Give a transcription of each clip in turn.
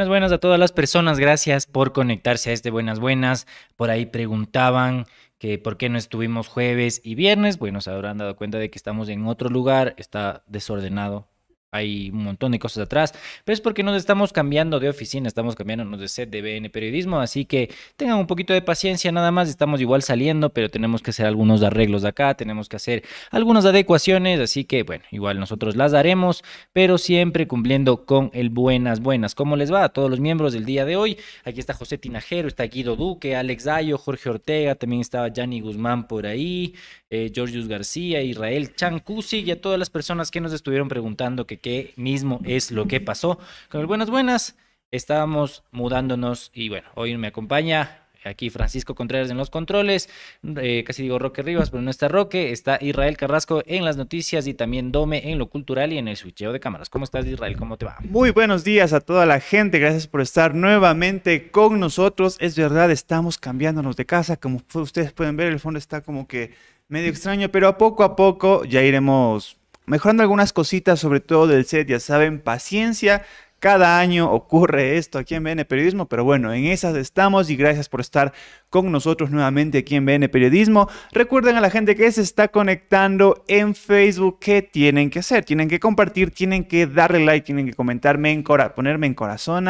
Buenas, buenas a todas las personas. Gracias por conectarse a este Buenas, buenas. Por ahí preguntaban que por qué no estuvimos jueves y viernes. Bueno, se habrán dado cuenta de que estamos en otro lugar. Está desordenado hay un montón de cosas atrás, pero es porque nos estamos cambiando de oficina, estamos cambiándonos de set de BN Periodismo, así que tengan un poquito de paciencia nada más, estamos igual saliendo, pero tenemos que hacer algunos arreglos acá, tenemos que hacer algunas adecuaciones, así que bueno, igual nosotros las daremos, pero siempre cumpliendo con el buenas, buenas. ¿Cómo les va a todos los miembros del día de hoy? Aquí está José Tinajero, está Guido Duque, Alex Dayo, Jorge Ortega, también estaba Yanni Guzmán por ahí, eh, García, Israel Chancusi y a todas las personas que nos estuvieron preguntando que qué mismo es lo que pasó. Con el buenas buenas, estábamos mudándonos y bueno, hoy me acompaña aquí Francisco Contreras en los controles, eh, casi digo Roque Rivas, pero no está Roque, está Israel Carrasco en las noticias y también Dome en lo cultural y en el switcheo de cámaras. ¿Cómo estás Israel? ¿Cómo te va? Muy buenos días a toda la gente, gracias por estar nuevamente con nosotros. Es verdad, estamos cambiándonos de casa, como ustedes pueden ver, el fondo está como que medio extraño, pero a poco a poco ya iremos mejorando algunas cositas, sobre todo del set, ya saben, paciencia. Cada año ocurre esto aquí en BN Periodismo, pero bueno, en esas estamos y gracias por estar con nosotros nuevamente aquí en BN Periodismo. Recuerden a la gente que se está conectando en Facebook qué tienen que hacer. Tienen que compartir, tienen que darle like, tienen que comentarme, en ponerme en corazón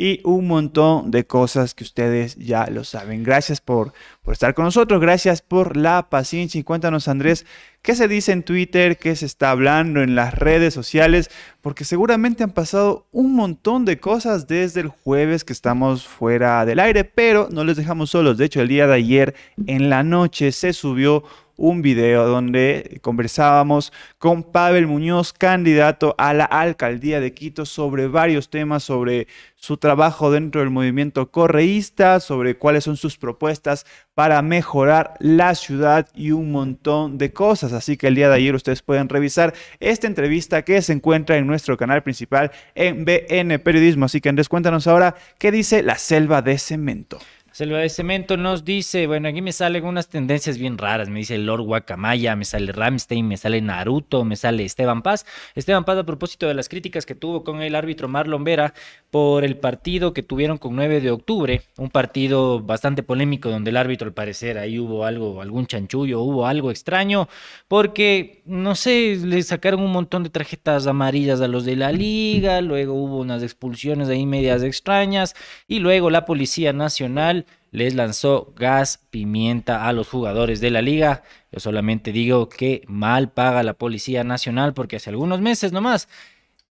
y un montón de cosas que ustedes ya lo saben. Gracias por, por estar con nosotros, gracias por la paciencia y cuéntanos Andrés, ¿qué se dice en Twitter? ¿Qué se está hablando en las redes sociales? Porque seguramente han pasado un montón de cosas desde el jueves que estamos fuera del aire, pero no les dejamos solos. De hecho, el día de ayer en la noche se subió un video donde conversábamos con Pavel Muñoz, candidato a la alcaldía de Quito, sobre varios temas, sobre su trabajo dentro del movimiento correísta, sobre cuáles son sus propuestas para mejorar la ciudad y un montón de cosas. Así que el día de ayer ustedes pueden revisar esta entrevista que se encuentra en nuestro canal principal en BN Periodismo. Así que Andrés, cuéntanos ahora qué dice la selva de cemento. Selva de Cemento nos dice, bueno, aquí me salen unas tendencias bien raras, me dice Lord Guacamaya, me sale Ramstein, me sale Naruto, me sale Esteban Paz. Esteban Paz a propósito de las críticas que tuvo con el árbitro Marlon Vera por el partido que tuvieron con 9 de octubre, un partido bastante polémico donde el árbitro al parecer ahí hubo algo, algún chanchullo, hubo algo extraño, porque no sé, le sacaron un montón de tarjetas amarillas a los de la liga, luego hubo unas expulsiones ahí medias extrañas y luego la Policía Nacional les lanzó gas pimienta a los jugadores de la liga. Yo solamente digo que mal paga la Policía Nacional porque hace algunos meses nomás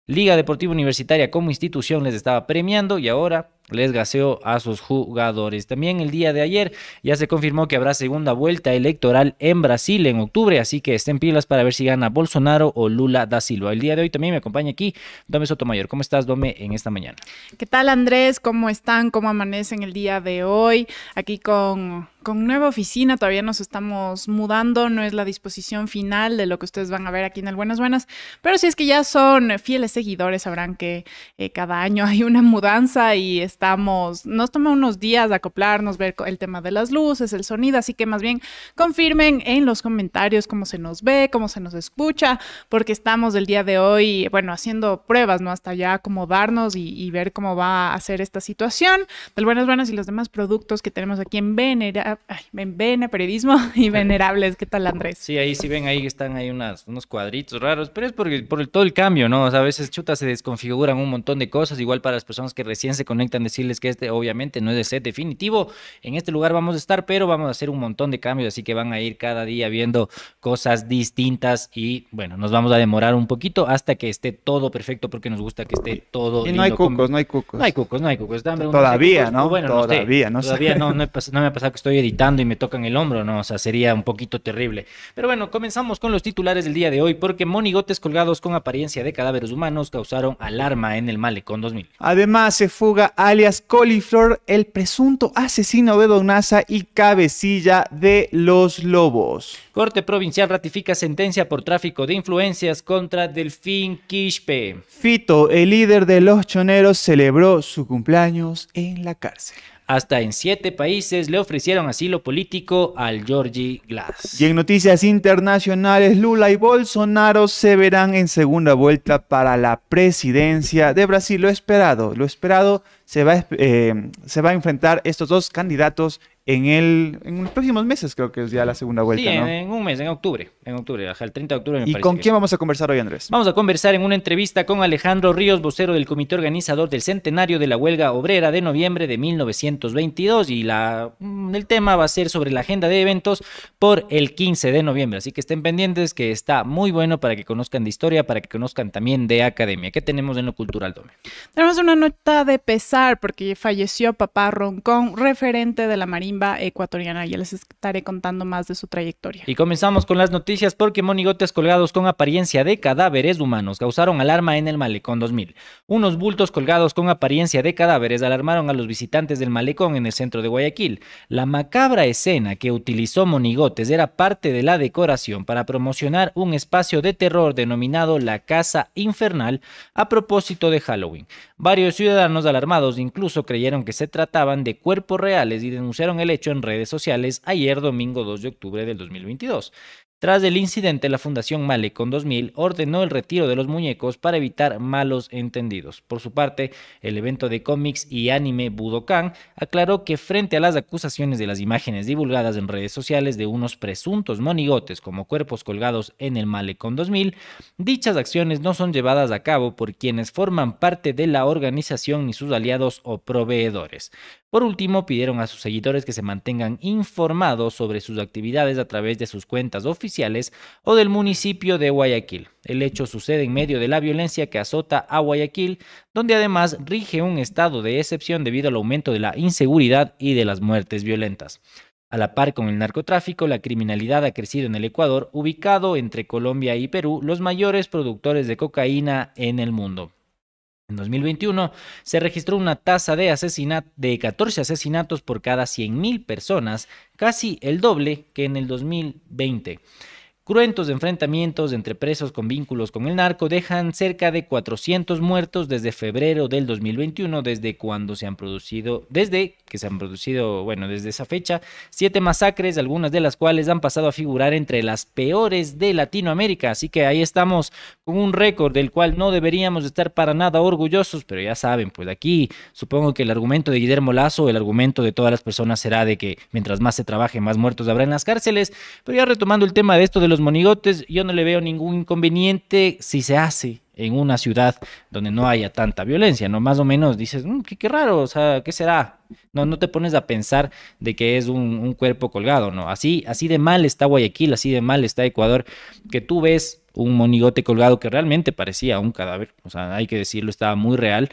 Liga Deportiva Universitaria como institución les estaba premiando y ahora les gaseó a sus jugadores. También el día de ayer ya se confirmó que habrá segunda vuelta electoral en Brasil en octubre, así que estén pilas para ver si gana Bolsonaro o Lula da Silva. El día de hoy también me acompaña aquí Dome Sotomayor. ¿Cómo estás, Dome, en esta mañana? ¿Qué tal, Andrés? ¿Cómo están? ¿Cómo amanecen el día de hoy? Aquí con, con nueva oficina, todavía nos estamos mudando, no es la disposición final de lo que ustedes van a ver aquí en el Buenas Buenas, pero si es que ya son fieles seguidores, sabrán que eh, cada año hay una mudanza y estamos, nos toma unos días acoplarnos, ver el tema de las luces, el sonido, así que más bien confirmen en los comentarios cómo se nos ve, cómo se nos escucha, porque estamos el día de hoy, bueno, haciendo pruebas, ¿no? Hasta ya acomodarnos y, ver cómo va a ser esta situación del Buenas Buenas y los demás productos que tenemos aquí en Venera, en BN Periodismo y Venerables. ¿Qué tal, Andrés? Sí, ahí sí ven, ahí están ahí unas, unos cuadritos raros, pero es porque, por el, todo el cambio, ¿no? O sea, a veces chuta se desconfiguran un montón de cosas, igual para las personas que recién se conectan decirles que este obviamente no es de set definitivo. En este lugar vamos a estar, pero vamos a hacer un montón de cambios, así que van a ir cada día viendo cosas distintas y bueno, nos vamos a demorar un poquito hasta que esté todo perfecto porque nos gusta que esté todo. Y no hay cucos, no hay cucos. No hay cucos, no hay cucos. todavía, ¿no? Bueno, todavía, no, sé. Todavía no, no, no me ha pasado que estoy editando y me tocan el hombro, ¿no? O sea, sería un poquito terrible. Pero bueno, comenzamos con los titulares del día de hoy porque monigotes colgados con apariencia de cadáveres humanos causaron alarma en el Malecón 2000. Además, se fuga alias Coliflor, el presunto asesino de Don y cabecilla de los lobos. Corte Provincial ratifica sentencia por tráfico de influencias contra Delfín Quispe. Fito, el líder de los choneros, celebró su cumpleaños en la cárcel. Hasta en siete países le ofrecieron asilo político al Georgie Glass. Y en noticias internacionales, Lula y Bolsonaro se verán en segunda vuelta para la presidencia de Brasil. Lo esperado, lo esperado se va, eh, se va a enfrentar estos dos candidatos en, el, en los próximos meses, creo que es ya la segunda vuelta. Sí, ¿no? en un mes, en octubre. En octubre, el 30 de octubre. Me ¿Y con que quién vamos a conversar hoy, Andrés? Vamos a conversar en una entrevista con Alejandro Ríos, vocero del comité organizador del centenario de la huelga obrera de noviembre de 1922 y la, mm, el tema va a ser sobre la agenda de eventos por el 15 de noviembre, así que estén pendientes que está muy bueno para que conozcan de historia, para que conozcan también de academia. ¿Qué tenemos en lo cultural, Dome? Tenemos una nota de pesar porque falleció papá Roncón, referente de la ecuatoriana. Ya les estaré contando más de su trayectoria. Y comenzamos con las noticias porque monigotes colgados con apariencia de cadáveres humanos causaron alarma en el Malecón 2000. Unos bultos colgados con apariencia de cadáveres alarmaron a los visitantes del Malecón en el centro de Guayaquil. La macabra escena que utilizó monigotes era parte de la decoración para promocionar un espacio de terror denominado la Casa Infernal a propósito de Halloween. Varios ciudadanos alarmados incluso creyeron que se trataban de cuerpos reales y denunciaron el hecho en redes sociales ayer domingo 2 de octubre del 2022. Tras el incidente, la Fundación Malecon 2000 ordenó el retiro de los muñecos para evitar malos entendidos. Por su parte, el evento de cómics y anime Budokan aclaró que frente a las acusaciones de las imágenes divulgadas en redes sociales de unos presuntos monigotes como cuerpos colgados en el Malecon 2000, dichas acciones no son llevadas a cabo por quienes forman parte de la organización ni sus aliados o proveedores. Por último, pidieron a sus seguidores que se mantengan informados sobre sus actividades a través de sus cuentas oficiales o del municipio de Guayaquil. El hecho sucede en medio de la violencia que azota a Guayaquil, donde además rige un estado de excepción debido al aumento de la inseguridad y de las muertes violentas. A la par con el narcotráfico, la criminalidad ha crecido en el Ecuador, ubicado entre Colombia y Perú, los mayores productores de cocaína en el mundo. En 2021 se registró una tasa de, de 14 asesinatos por cada 100.000 personas, casi el doble que en el 2020. Cruentos enfrentamientos entre presos con vínculos con el narco dejan cerca de 400 muertos desde febrero del 2021, desde cuando se han producido, desde que se han producido, bueno, desde esa fecha, siete masacres, algunas de las cuales han pasado a figurar entre las peores de Latinoamérica. Así que ahí estamos con un récord del cual no deberíamos estar para nada orgullosos, pero ya saben, pues aquí supongo que el argumento de Guillermo Lazo, el argumento de todas las personas será de que mientras más se trabaje, más muertos habrá en las cárceles. Pero ya retomando el tema de esto de los monigotes, yo no le veo ningún inconveniente si se hace en una ciudad donde no haya tanta violencia, ¿no? Más o menos dices, "Mm, qué, raro, o sea, ¿qué será? No, no te pones a pensar de que es un, un cuerpo colgado, ¿no? Así, así de mal está Guayaquil, así de mal está Ecuador, que tú ves un monigote colgado que realmente parecía un cadáver, o sea, hay que decirlo, estaba muy real.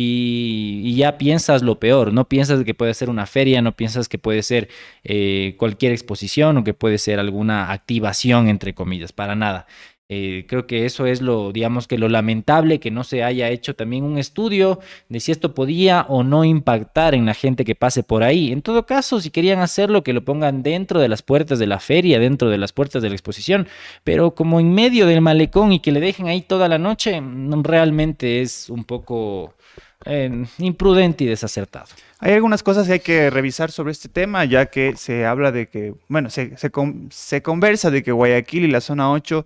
Y, ya piensas lo peor, no piensas que puede ser una feria, no piensas que puede ser eh, cualquier exposición o que puede ser alguna activación, entre comillas, para nada. Eh, creo que eso es lo, digamos que lo lamentable, que no se haya hecho también un estudio de si esto podía o no impactar en la gente que pase por ahí. En todo caso, si querían hacerlo, que lo pongan dentro de las puertas de la feria, dentro de las puertas de la exposición, pero como en medio del malecón y que le dejen ahí toda la noche, mm, realmente es un poco imprudente y desacertado. Hay algunas cosas que hay que revisar sobre este tema, ya que se habla de que, bueno, se conversa de que Guayaquil y la zona 8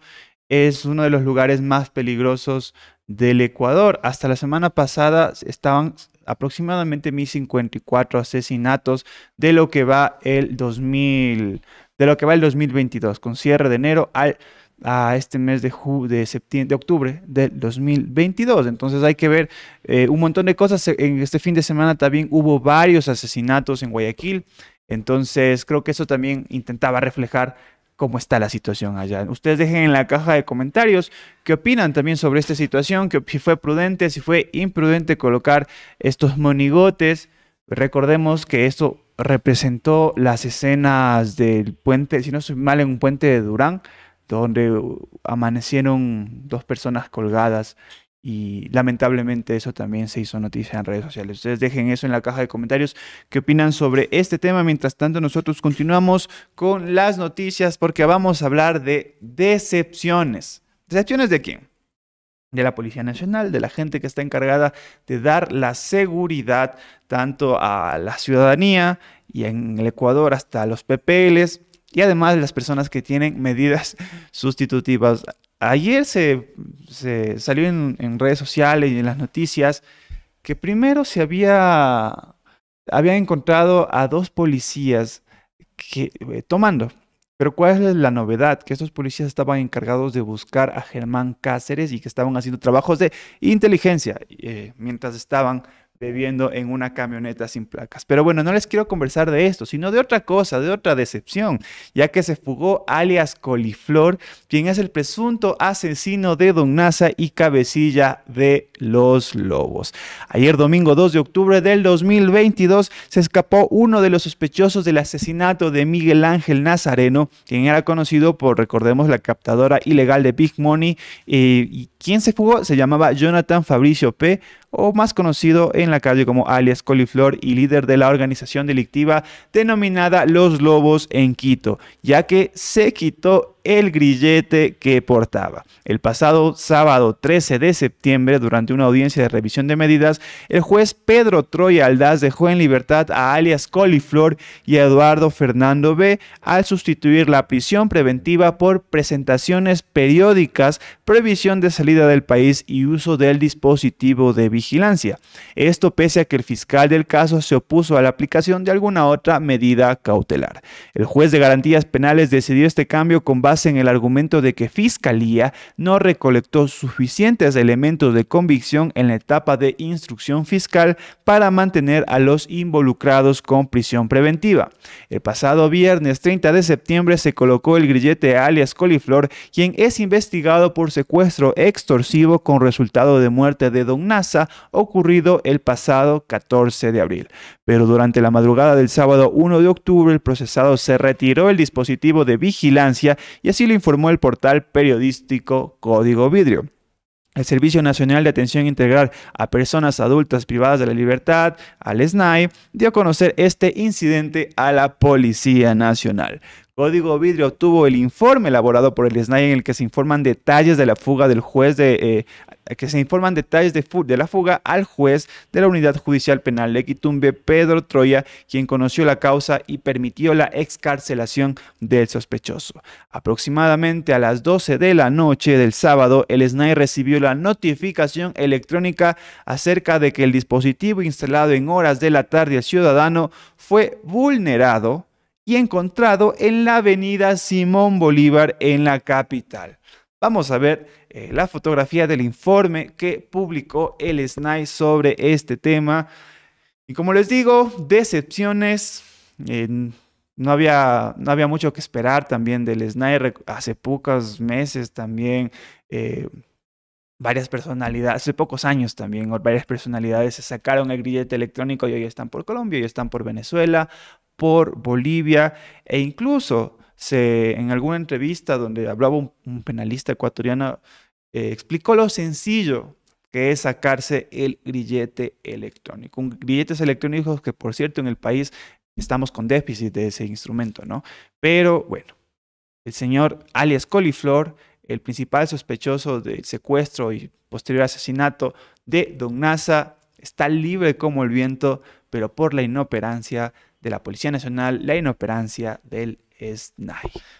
es uno de los lugares más peligrosos del Ecuador. Hasta la semana pasada estaban aproximadamente 1054 asesinatos de lo que va el 2000, de lo que va el 2022, con cierre de enero al a este mes de, ju- de, septiembre, de octubre del 2022. Entonces hay que ver eh, un montón de cosas. En este fin de semana también hubo varios asesinatos en Guayaquil. Entonces creo que eso también intentaba reflejar cómo está la situación allá. Ustedes dejen en la caja de comentarios qué opinan también sobre esta situación, que si fue prudente, si fue imprudente colocar estos monigotes. Recordemos que esto representó las escenas del puente, si no soy mal, en un puente de Durán, donde uh, amanecieron dos personas colgadas y lamentablemente eso también se hizo noticia en redes sociales. Ustedes dejen eso en la caja de comentarios. ¿Qué opinan sobre este tema? Mientras tanto, nosotros continuamos con las noticias porque vamos a hablar de decepciones. ¿Decepciones de quién? De la Policía Nacional, de la gente que está encargada de dar la seguridad tanto a la ciudadanía y en el Ecuador hasta los PPLs y además de las personas que tienen medidas sustitutivas Ayer se, salió en, redes sociales y en las noticias que primero se había, había encontrado a dos policías que, eh, tomando. Pero ¿cuál es la novedad? Que estos policías estaban encargados de buscar a Germán Cáceres y que estaban haciendo trabajos de inteligencia eh, mientras estaban bebiendo en una camioneta sin placas. Pero bueno, no les quiero conversar de esto, sino de otra cosa, de otra decepción, ya que se fugó alias Coliflor, quien es el presunto asesino de Don Nasa y cabecilla de los lobos. Ayer domingo 2 de octubre del 2022 se escapó uno de los sospechosos del asesinato de Miguel Ángel Nazareno, quien era conocido por, recordemos, la captadora ilegal de Big Money. Eh, ¿Y quién se fugó? Se llamaba Jonathan Fabricio P o más conocido en la calle como alias Coliflor y líder de la organización delictiva denominada Los Lobos en Quito, ya que se quitó el grillete que portaba. El pasado sábado 13 de septiembre, durante una audiencia de revisión de medidas, el juez Pedro Troya Aldaz dejó en libertad a alias Coliflor y a Eduardo Fernando B al sustituir la prisión preventiva por presentaciones periódicas, previsión de salida del país y uso del dispositivo de vigilancia. Esto pese a que el fiscal del caso se opuso a la aplicación de alguna otra medida cautelar. El juez de garantías penales decidió este cambio con base en el argumento de que Fiscalía no recolectó suficientes elementos de convicción en la etapa de instrucción fiscal para mantener a los involucrados con prisión preventiva. El pasado viernes 30 de septiembre se colocó el grillete alias Coliflor, quien es investigado por secuestro extorsivo con resultado de muerte de Don Nasa ocurrido el pasado 14 de abril. Pero durante la madrugada del sábado 1 de octubre el procesado se retiró el dispositivo de vigilancia y así lo informó el portal periodístico Código Vidrio. El Servicio Nacional de Atención Integral a Personas Adultas Privadas de la Libertad, al SNAI, dio a conocer este incidente a la Policía Nacional. Código Vidrio obtuvo el informe elaborado por el SNAI en el que se informan detalles de la fuga del juez de eh, que se informan detalles de, la fuga al juez de la Unidad Judicial Penal de Quitumbe, Pedro Troya, quien conoció la causa y permitió la excarcelación del sospechoso. Aproximadamente a las 12 de la noche del sábado, el SNAI recibió la notificación electrónica acerca de que el dispositivo instalado en horas de la tarde ciudadano fue vulnerado y encontrado en la avenida Simón Bolívar en la capital. Vamos a ver eh, la fotografía del informe que publicó el SNAI sobre este tema. Y como les digo, decepciones. no, había, no había mucho que esperar también del SNAI. Hace pocos meses también. Eh, varias personalidades, hace pocos años también, varias personalidades se sacaron el grillete electrónico y hoy están por Colombia, hoy están por Venezuela, por Bolivia e incluso en alguna entrevista donde hablaba un, penalista ecuatoriano, eh, explicó lo sencillo que es sacarse el grillete electrónico. Un grilletes electrónicos que, por cierto, en el país estamos con déficit de ese instrumento, ¿no? Pero bueno, el señor alias Coliflor, el principal sospechoso del secuestro y posterior asesinato de Don Nasa, está libre como el viento, pero por la inoperancia de la Policía Nacional, la inoperancia del es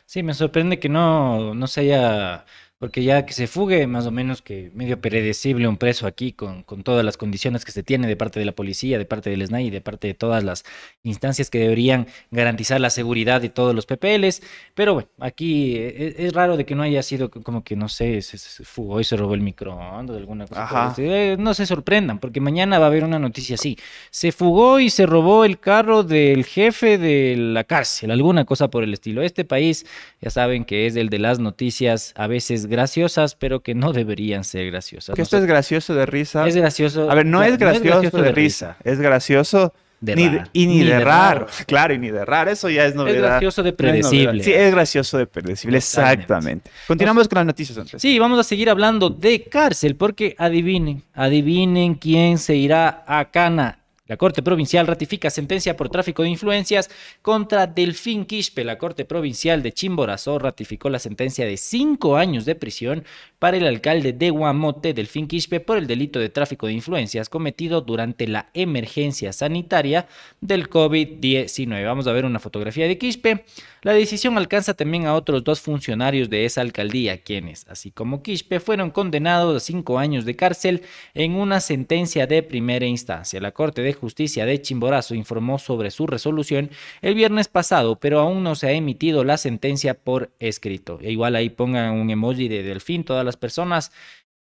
Sí, me sorprende que no, no se haya porque ya que se fugue, más o menos que medio predecible un preso aquí con, con, todas las condiciones que se tiene de parte de la policía, de parte del SNAI y de parte de todas las instancias que deberían garantizar la seguridad de todos los PPLs. Pero bueno, aquí es, es raro de que no haya sido como que, no sé, se, fugó y se robó el microondas, alguna cosa. Eh, no se sorprendan, porque mañana va a haber una noticia así. Se fugó y se robó el carro del jefe de la cárcel, alguna cosa por el estilo. Este país, ya saben que es el de las noticias a veces graciosas, pero que no deberían ser graciosas. Que esto es gracioso de risa. Es gracioso. A ver, no, es, gracioso de risa. Es gracioso de Ni y ni, de, raro. Claro, y ni de raro. Eso ya es novedad. Es gracioso de No predecible. Sí, es gracioso de predecible. Exactamente. Continuamos con las noticias, Andrés. Sí, vamos a seguir hablando de cárcel porque adivinen, adivinen quién se irá a Cana. La Corte Provincial ratifica sentencia por tráfico de influencias contra Delfín Quispe. La Corte Provincial de Chimborazo ratificó la sentencia de cinco años de prisión para el alcalde de Guamote, Delfín Quispe, por el delito de tráfico de influencias cometido durante la emergencia sanitaria del COVID-19. Vamos a ver una fotografía de Quispe. La decisión alcanza también a otros dos funcionarios de esa alcaldía, quienes, así como Quispe, fueron condenados a cinco años de cárcel en una sentencia de primera instancia. La Corte de Justicia de Chimborazo informó sobre su resolución el viernes pasado, pero aún no se ha emitido la sentencia por escrito. E igual ahí pongan un emoji de delfín todas las personas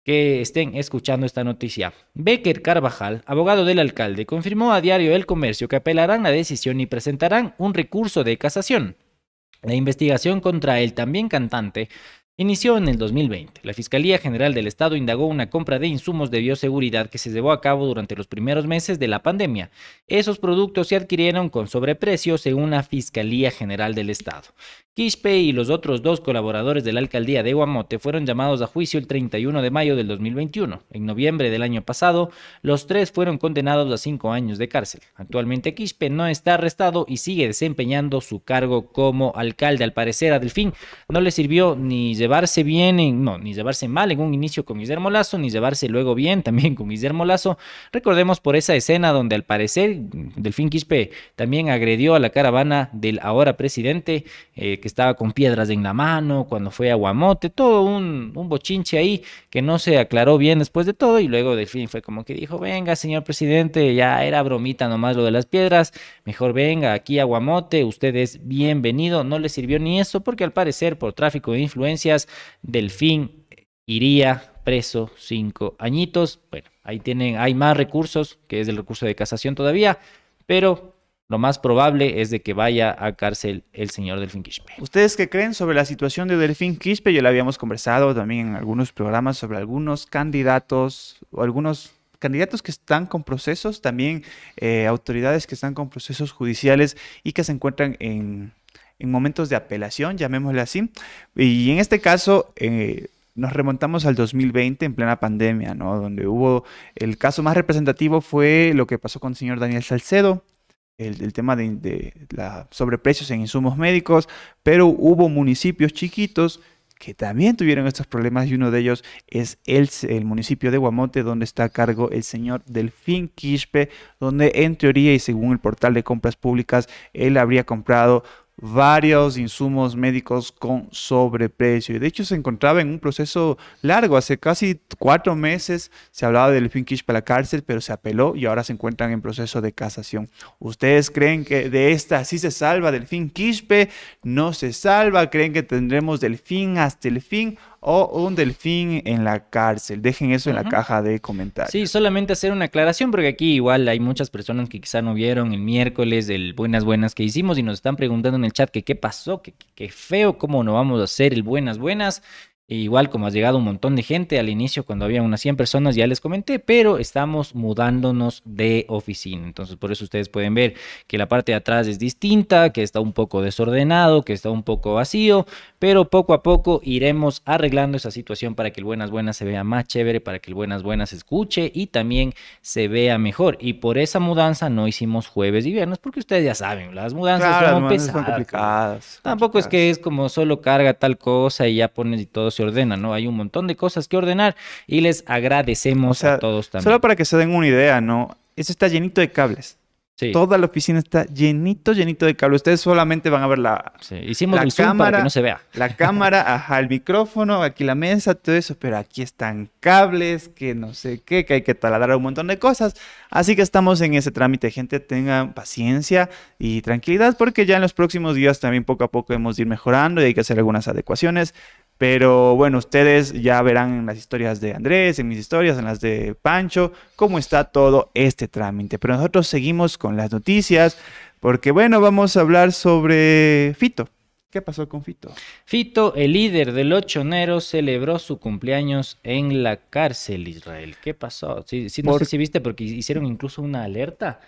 que estén escuchando esta noticia. Becker Carvajal, abogado del alcalde, confirmó a Diario El Comercio que apelarán la decisión y presentarán un recurso de casación. La investigación contra el también cantante inició en el 2020. La Fiscalía General del Estado indagó una compra de insumos de bioseguridad que se llevó a cabo durante los primeros meses de la pandemia. Esos productos se adquirieron con sobreprecio según la Fiscalía General del Estado. Quispe y los otros dos colaboradores de la alcaldía de Guamote fueron llamados a juicio el 31 de mayo del 2021. En noviembre del año pasado, los tres fueron condenados a cinco años de cárcel. Actualmente Quispe no está arrestado y sigue desempeñando su cargo como alcalde. Al parecer a Delfín no le sirvió ni llevarse bien, en, no, ni llevarse mal en un inicio con Guillermo Lazo, ni llevarse luego bien también con Guillermo Lazo. Recordemos por esa escena donde al parecer Delfín Quispe también agredió a la caravana del ahora presidente. eh, que estaba con piedras en la mano, cuando fue a Guamote, todo un, un bochinche ahí que no se aclaró bien después de todo y luego Delfín fue como que dijo, venga señor presidente, ya era bromita nomás lo de las piedras, mejor venga aquí a Guamote, usted es bienvenido, no le sirvió ni eso porque al parecer por tráfico de Delfín iría preso cinco añitos, bueno, ahí tienen, hay más recursos, que es el recurso de casación todavía, pero lo más probable es de que vaya a cárcel el señor Delfín Quispe. ¿Ustedes qué creen sobre la situación de Delfín Quispe? Ya lo habíamos conversado también en algunos programas sobre algunos candidatos o algunos candidatos que están con procesos, también eh, autoridades que están con procesos judiciales y que se encuentran en, en momentos de apelación, llamémosle así. Y en este caso... eh, nos remontamos al 2020 en plena pandemia, ¿no? Donde hubo el caso más representativo fue lo que pasó con el señor Daniel Salcedo, el, tema de, de la sobreprecios en insumos médicos, pero hubo municipios chiquitos que también tuvieron estos problemas y uno de ellos es el, el municipio de Guamote donde está a cargo el señor Delfín Quispe, donde en teoría y según el portal de compras públicas él habría comprado varios insumos médicos con sobreprecio. Y de hecho se encontraba en un proceso largo. Hace casi cuatro meses se hablaba del Finkish para la cárcel, pero se apeló y ahora se encuentran en proceso de casación. ¿Ustedes creen que de esta sí se salva del fin Quispe? ¿No se salva? ¿Creen que tendremos delfín hasta el fin? O un delfín en la cárcel. Dejen eso en la caja de comentarios. Sí, solamente hacer una aclaración porque aquí igual hay muchas personas que quizá no vieron el miércoles el Buenas Buenas que hicimos y nos están preguntando en el chat que qué pasó, que, que feo, cómo no vamos a hacer el Buenas Buenas. Igual como ha llegado un montón de gente al inicio cuando había unas 100 personas ya les comenté, pero estamos mudándonos de oficina. Entonces por eso ustedes pueden ver que la parte de atrás es distinta, que está un poco desordenado, que está un poco vacío, pero poco a poco iremos arreglando esa situación para que el Buenas Buenas se vea más chévere, para que el Buenas Buenas se escuche y también se vea mejor. Y por esa mudanza no hicimos jueves y viernes, porque ustedes ya saben, las mudanzas Claro, son las son pesadas. pues. complicadas. Tampoco es que es como solo carga tal cosa y ya pones y todo se ordena, ¿no? Hay un montón de cosas que ordenar y les agradecemos O sea, a todos también. Solo para que se den una idea, ¿no? Eso está llenito de cables. Sí, Toda la oficina está llenito, llenito de cables. Ustedes solamente van a ver la, sí. Hicimos la el zoom para cámara- que no se vea. la cámara, ajá, el micrófono, aquí la mesa, todo eso, pero aquí están cables, que no sé qué, que hay que taladrar un montón de cosas. Así que estamos en ese trámite, gente, tengan paciencia y tranquilidad, porque ya en los próximos días también poco a poco hemos de ir mejorando y hay que hacer algunas adecuaciones. Pero bueno, ustedes ya verán en las historias de Andrés, en mis historias, en las de Pancho, cómo está todo este trámite. Pero nosotros seguimos con las noticias, porque bueno, vamos a hablar sobre Fito. ¿Qué pasó con Fito? Fito, el líder del ochonero, celebró su cumpleaños en la cárcel, Israel. ¿Qué pasó? Sí, sí, no Por- sé si viste porque hicieron incluso una alerta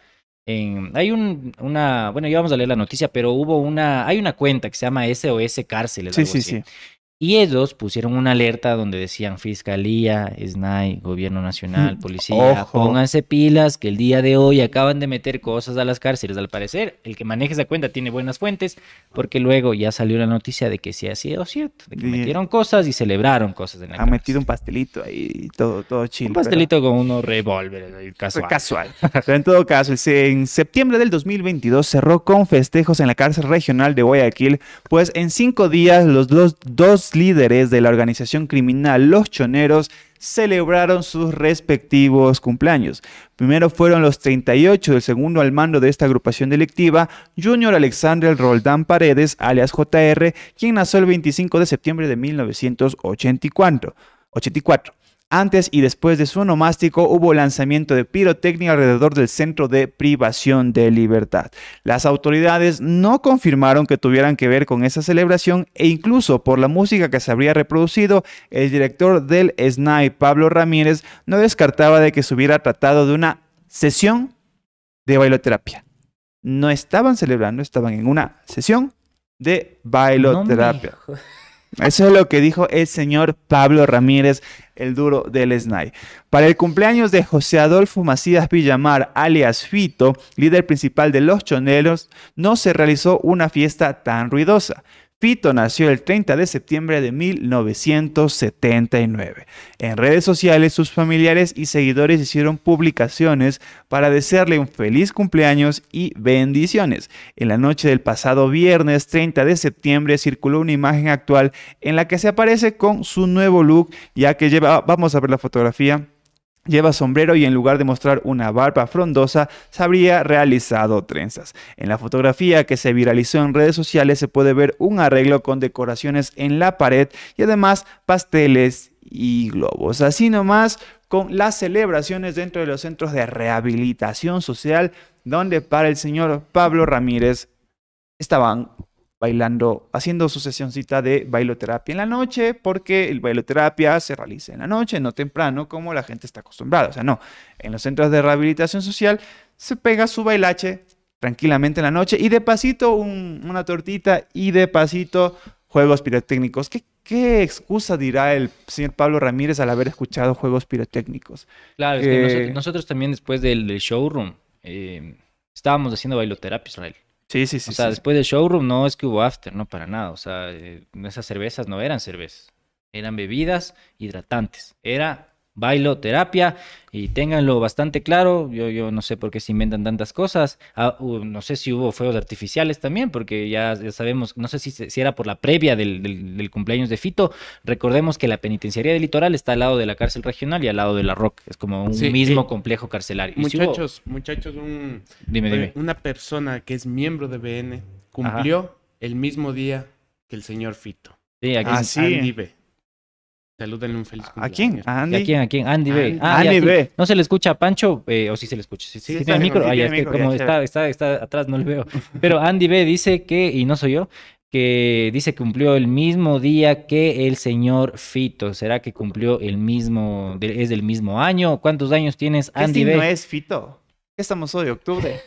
en- hay un, una, bueno, ya vamos a leer la noticia, pero hubo una, hay una cuenta que se llama SOS Cárceles. Sí, algo sí, así. sí. Y ellos pusieron una alerta donde decían Fiscalía, SNAI, Gobierno Nacional, Policía, Ojo. pónganse pilas que el día de hoy acaban de meter cosas a las cárceles. Al parecer, el que maneja esa cuenta tiene buenas fuentes, porque luego ya salió la noticia de que sí ha sido cierto, de que metieron cosas y celebraron cosas en la Han metido un pastelito ahí y todo, todo chill. Un pero- pastelito con unos revólveres casual. Casual. Pero en todo caso, en septiembre del 2022 cerró con festejos en la cárcel regional de Guayaquil, pues en cinco días los dos, dos líderes de la organización criminal Los Choneros celebraron sus respectivos cumpleaños. Primero fueron los 38 del segundo al mando de esta agrupación delictiva, Junior Alexander Roldán Paredes, alias JR, quien nació el 25 de septiembre de 1984. 84. Antes y después de su onomástico hubo lanzamiento de pirotecnia alrededor del centro de privación de libertad. Las autoridades no confirmaron que tuvieran que ver con esa celebración e incluso por la música que se habría reproducido, el director del SNAI, Pablo Ramírez, no descartaba de que se hubiera tratado de una sesión de bailoterapia. No estaban celebrando, estaban en una sesión de bailoterapia. No Eso es lo que dijo el señor Pablo Ramírez, el duro del SNAI. Para el cumpleaños de José Adolfo Macías Villamar, alias Fito, líder principal de Los Choneros, no se realizó una fiesta tan ruidosa. Fito nació el 30 de septiembre de 1979. En redes sociales, sus familiares y seguidores hicieron publicaciones para desearle un feliz cumpleaños y bendiciones. En la noche del pasado viernes 30 de septiembre circuló una imagen actual en la que se aparece con su nuevo look, ya que lleva, vamos a ver la fotografía, Lleva sombrero y en lugar de mostrar una barba frondosa, se habría realizado trenzas. En la fotografía que se viralizó en redes sociales se puede ver un arreglo con decoraciones en la pared y además pasteles y globos. Así nomás con las celebraciones dentro de los centros de rehabilitación social, donde para el señor Pablo Ramírez estaban bailando, haciendo su sesioncita de bailoterapia en la noche, porque el bailoterapia se realiza en la noche, no temprano, como la gente está acostumbrada. O sea, no, en los centros de rehabilitación social se pega su bailache tranquilamente en la noche y de pasito un- una tortita y de pasito juegos pirotécnicos. ¿Qué, ¿Qué excusa dirá el señor Pablo Ramírez al haber escuchado juegos pirotécnicos? Claro, es que Eh, nosotros, nosotros también después del, del showroom eh, estábamos haciendo bailoterapia, Israel. Sí, sí, sí. O sea, sí. después del showroom no es que hubo after, no para nada. O sea, eh, esas cervezas no eran cervezas, eran bebidas hidratantes. Era bailoterapia y ténganlo bastante claro. Yo, yo no sé por qué se inventan tantas cosas. Ah, no sé si hubo fuegos artificiales también, porque ya, ya sabemos, no sé si, si era por la previa del, del- del cumpleaños de Fito. Recordemos que la penitenciaría del litoral está al lado de la cárcel regional y al lado de la ROC. Es como un Sí, mismo eh, complejo carcelario. Si Muchachos, muchachos, un, dime, dime. una persona que es miembro de BN cumplió el mismo día que el señor Fito. Sí, aquí Ah, es- sí. Andy B. Salúdenle un feliz ¿A quién? ¿A ¿Y Andy? ¿A quién? ¿A quién? Andy B. Andy. Ah, Andy. B. ¿No se le escucha a Pancho? Eh, ¿O sí se le escucha? Sí, sí, Sí, tiene bien, micro. sí Ah, ya, tiene es que como ya, está, está, está atrás, no le veo. Pero Andy B dice que, y no soy yo, que dice que cumplió el mismo día que el señor Fito. ¿Será que cumplió el mismo, de- es del mismo año? ¿Cuántos años tienes, ¿Qué Andy signo B? es Fito? Estamos hoy, octubre.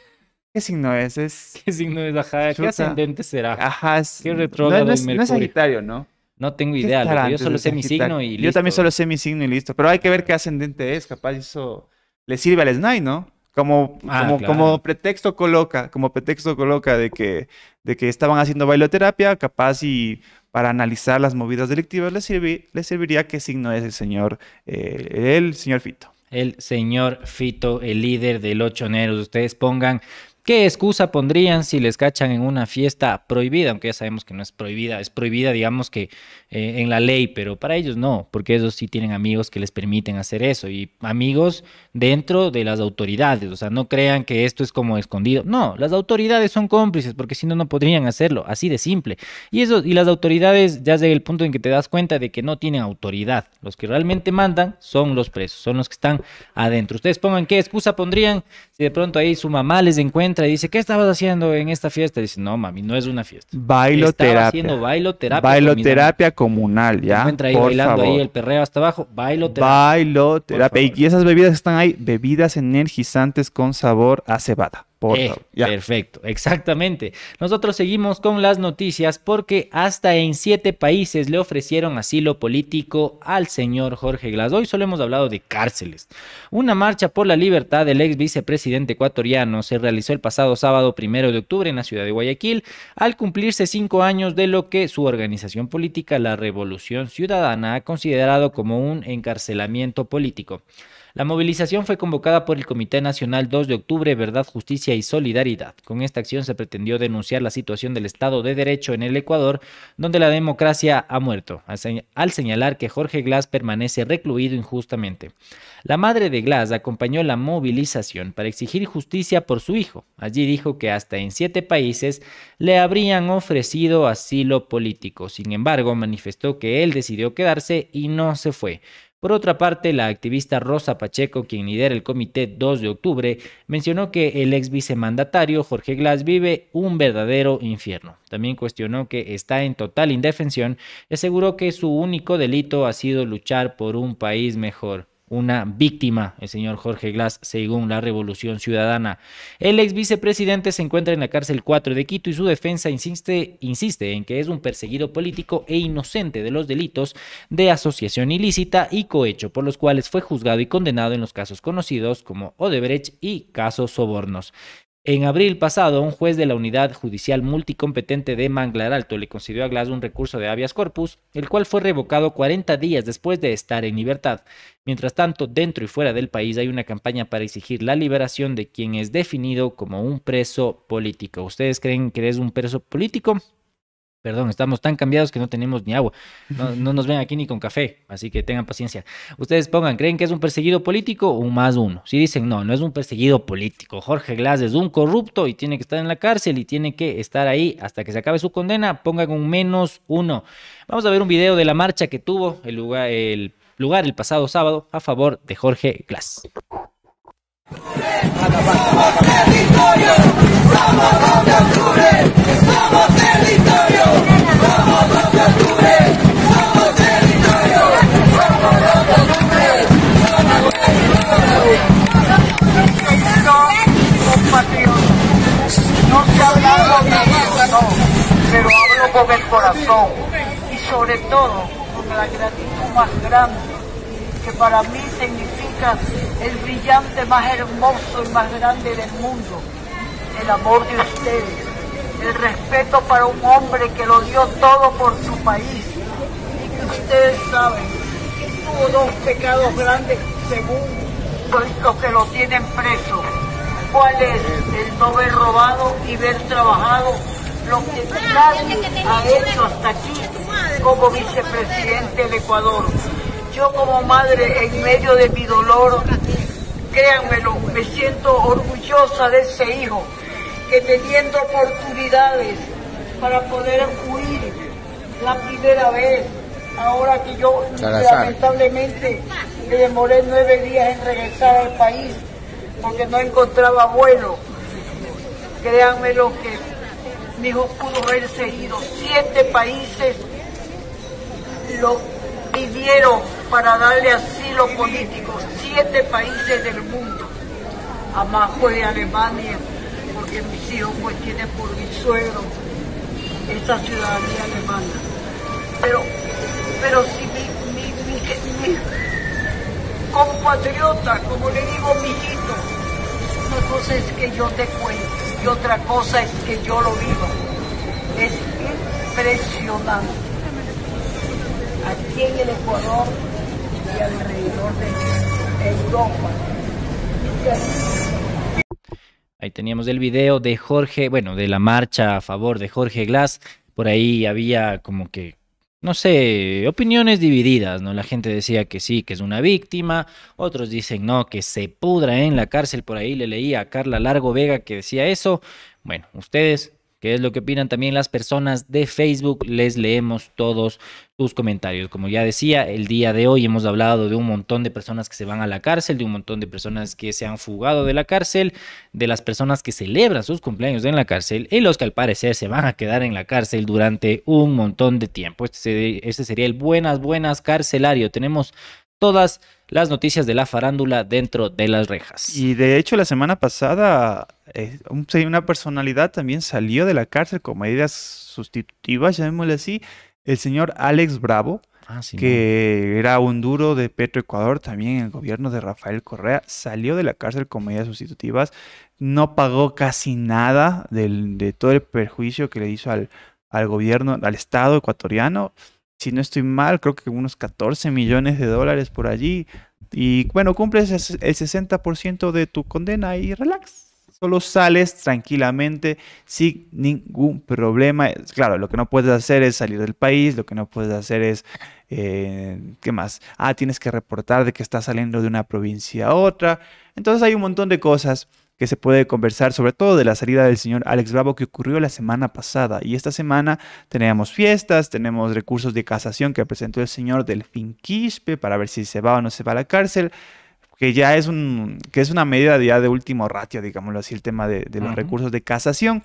¿Qué signo es? Es... ¿Qué signo es? Ajá, ¿qué Chuta. ascendente será? Ajá, es... Qué no, retrógrado no es es, no es Mercurio. Sagitario, ¿no? No tengo ¿Qué idea, loco, yo solo sé mi signo y Yo también listo. solo sé mi signo y listo. Pero hay que ver qué ascendente es. Capaz eso le sirve al SNAI, ¿no? Como, Ah, como, claro. como pretexto coloca, como pretexto coloca de que, de que estaban haciendo bailoterapia, capaz y para analizar las movidas delictivas les, sirvi- les serviría qué signo es el señor, eh, el señor Fito. el señor Fito, el líder de los choneros. Ustedes pongan qué excusa pondrían si les cachan en una fiesta prohibida, aunque ya sabemos que no es prohibida, es prohibida, digamos que eh, en la ley, pero para ellos no, porque ellos sí tienen amigos que les permiten hacer eso y amigos dentro de las autoridades. O sea, no crean que esto es como escondido. No, las autoridades son cómplices, porque si no, no podrían hacerlo, así de simple. Y eso, y las autoridades ya llega el punto en que te das cuenta de que no tienen autoridad. Los que realmente mandan son los presos, son los que están adentro. Ustedes pongan qué excusa pondrían si de pronto ahí su mamá les encuentra y dice, ¿qué estabas haciendo en esta fiesta? Dice, no, mami, no es una fiesta. Estaba Bailoterapia. haciendo bailoterapia. con mis amigos". Bailoterapia comunal, ¿ya? encuentra ahí Por bailando ahí favor. el perreo hasta abajo, bailoterapia. Bailoterapia. Y esas bebidas que están ahí, bebidas energizantes con sabor a cebada. Eh. Perfecto, exactamente. Nosotros seguimos con las noticias porque hasta en siete países le ofrecieron asilo político al señor Jorge Glass. Hoy solo hemos hablado de cárceles. Una marcha por la libertad del ex vicepresidente ecuatoriano se realizó el pasado sábado primero de octubre en la ciudad de Guayaquil al cumplirse cinco años de lo que su organización política, la Revolución Ciudadana, ha considerado como un encarcelamiento político. La movilización fue convocada por el Comité Nacional 2 de Octubre, Verdad, Justicia y Solidaridad. Con esta acción se pretendió denunciar la situación del Estado de Derecho en el Ecuador, donde la democracia ha muerto, al señ- al señalar que Jorge Glass permanece recluido injustamente. La madre de Glass acompañó la movilización para exigir justicia por su hijo. Allí dijo que hasta en siete países le habrían ofrecido asilo político. Sin embargo, manifestó que él decidió quedarse y no se fue. Por otra parte, la activista Rosa Pacheco, quien lidera el comité 2 de octubre, mencionó que el ex vicemandatario Jorge Glass vive un verdadero infierno. También cuestionó que está en total indefensión y aseguró que su único delito ha sido luchar por un país mejor. Una víctima, el señor Jorge Glass, según la Revolución Ciudadana. El ex vicepresidente se encuentra en la cárcel 4 de Quito y su defensa insiste, insiste en que es un perseguido político e inocente de los delitos de asociación ilícita y cohecho, por los cuales fue juzgado y condenado en los casos conocidos como Odebrecht y casos sobornos. En abril pasado, un juez de la Unidad Judicial Multicompetente de Manglar Alto le concedió a Glass un recurso de habeas corpus, el cual fue revocado 40 días después de estar en libertad. Mientras tanto, dentro y fuera del país hay una campaña para exigir la liberación de quien es definido como un preso político. ¿Ustedes creen que es un preso político? Perdón, estamos tan cambiados que no tenemos ni agua. No, no nos ven aquí ni con café, así que tengan paciencia. Ustedes pongan, ¿creen que es un perseguido político? Un más uno. Si dicen, no, no es un perseguido político. Jorge Glass es un corrupto y tiene que estar en la cárcel y tiene que estar ahí hasta que se acabe su condena, pongan un menos uno. Vamos a ver un video de la marcha que tuvo el lugar, el lugar el pasado sábado a favor de Jorge Glass. Pero hablo con el corazón y sobre todo con la gratitud más grande que para mí significa el brillante más hermoso y más grande del mundo, el amor de ustedes, el respeto para un hombre que lo dio todo por su país y que ustedes saben que tuvo dos pecados grandes según los que lo tienen preso. ¿Cuál es? El no haber robado y haber trabajado lo que nadie ha hecho hasta aquí como vicepresidente del Ecuador. Yo como madre en medio de mi dolor, créanmelo, me siento orgullosa de ese hijo que teniendo oportunidades para poder huir la primera vez, ahora que yo lamentablemente me demoré nueve días en regresar al país porque no encontraba vuelo. Créanme lo que mi hijo pudo haber seguido. Siete países lo pidieron para darle asilo político. Siete países del mundo. Fue de Alemania, porque mis hijos pues tienen por mi suegro esa ciudadanía alemana. Pero, pero si mi, mi, mi, mi compatriota, como le digo, mijito, una cosa es que yo te cuente y otra cosa es que yo lo viva. Es impresionante. Aquí en el Ecuador y alrededor de Europa. Ahí teníamos el video de Jorge, bueno, de la marcha a favor de Jorge Glass. Por ahí había como que, no sé, opiniones divididas, ¿no? La gente decía que sí, que es una víctima, otros dicen no, que se pudra en la cárcel. Por ahí le leía a Carla Largo Vega que decía eso. Bueno, ustedes, ¿qué es lo que opinan también las personas de Facebook? Les leemos todos tus comentarios. Como ya decía, el día de hoy hemos hablado de un montón de personas que se van a la cárcel, de un montón de personas que se han fugado de la cárcel, de las personas que celebran sus cumpleaños en la cárcel y los que al parecer se van a quedar en la cárcel durante un montón de tiempo. Este, se- este sería el buenas, buenas carcelario. Tenemos todas las noticias de la farándula dentro de las rejas. Y de hecho, la semana pasada, eh, un- una personalidad también salió de la cárcel con medidas sustitutivas, llamémosle así, el señor Alex Bravo, Ah, sí, que era un duro de Petroecuador, también en el gobierno de Rafael Correa, salió de la cárcel con medidas sustitutivas, no pagó casi nada del- de todo el perjuicio que le hizo al, al gobierno, al Estado ecuatoriano. Si no estoy mal, creo que unos 14 millones de dólares por allí. Y bueno, cumples el el 60% de tu condena y relax. Solo sales tranquilamente sin ningún problema. Claro, lo que no puedes hacer es salir del país, lo que no puedes hacer es eh, ¿qué más? Ah, tienes que reportar de que estás saliendo de una provincia a otra. Entonces hay un montón de cosas que se puede conversar, sobre todo de la salida del señor Alex Bravo que ocurrió la semana pasada. Y esta semana teníamos fiestas, tenemos recursos de casación que presentó el señor Delfín Quispe para ver si se va o no se va a la cárcel que ya es un que es una medida ya de último ratio, digámoslo así, el tema de, de los recursos de casación.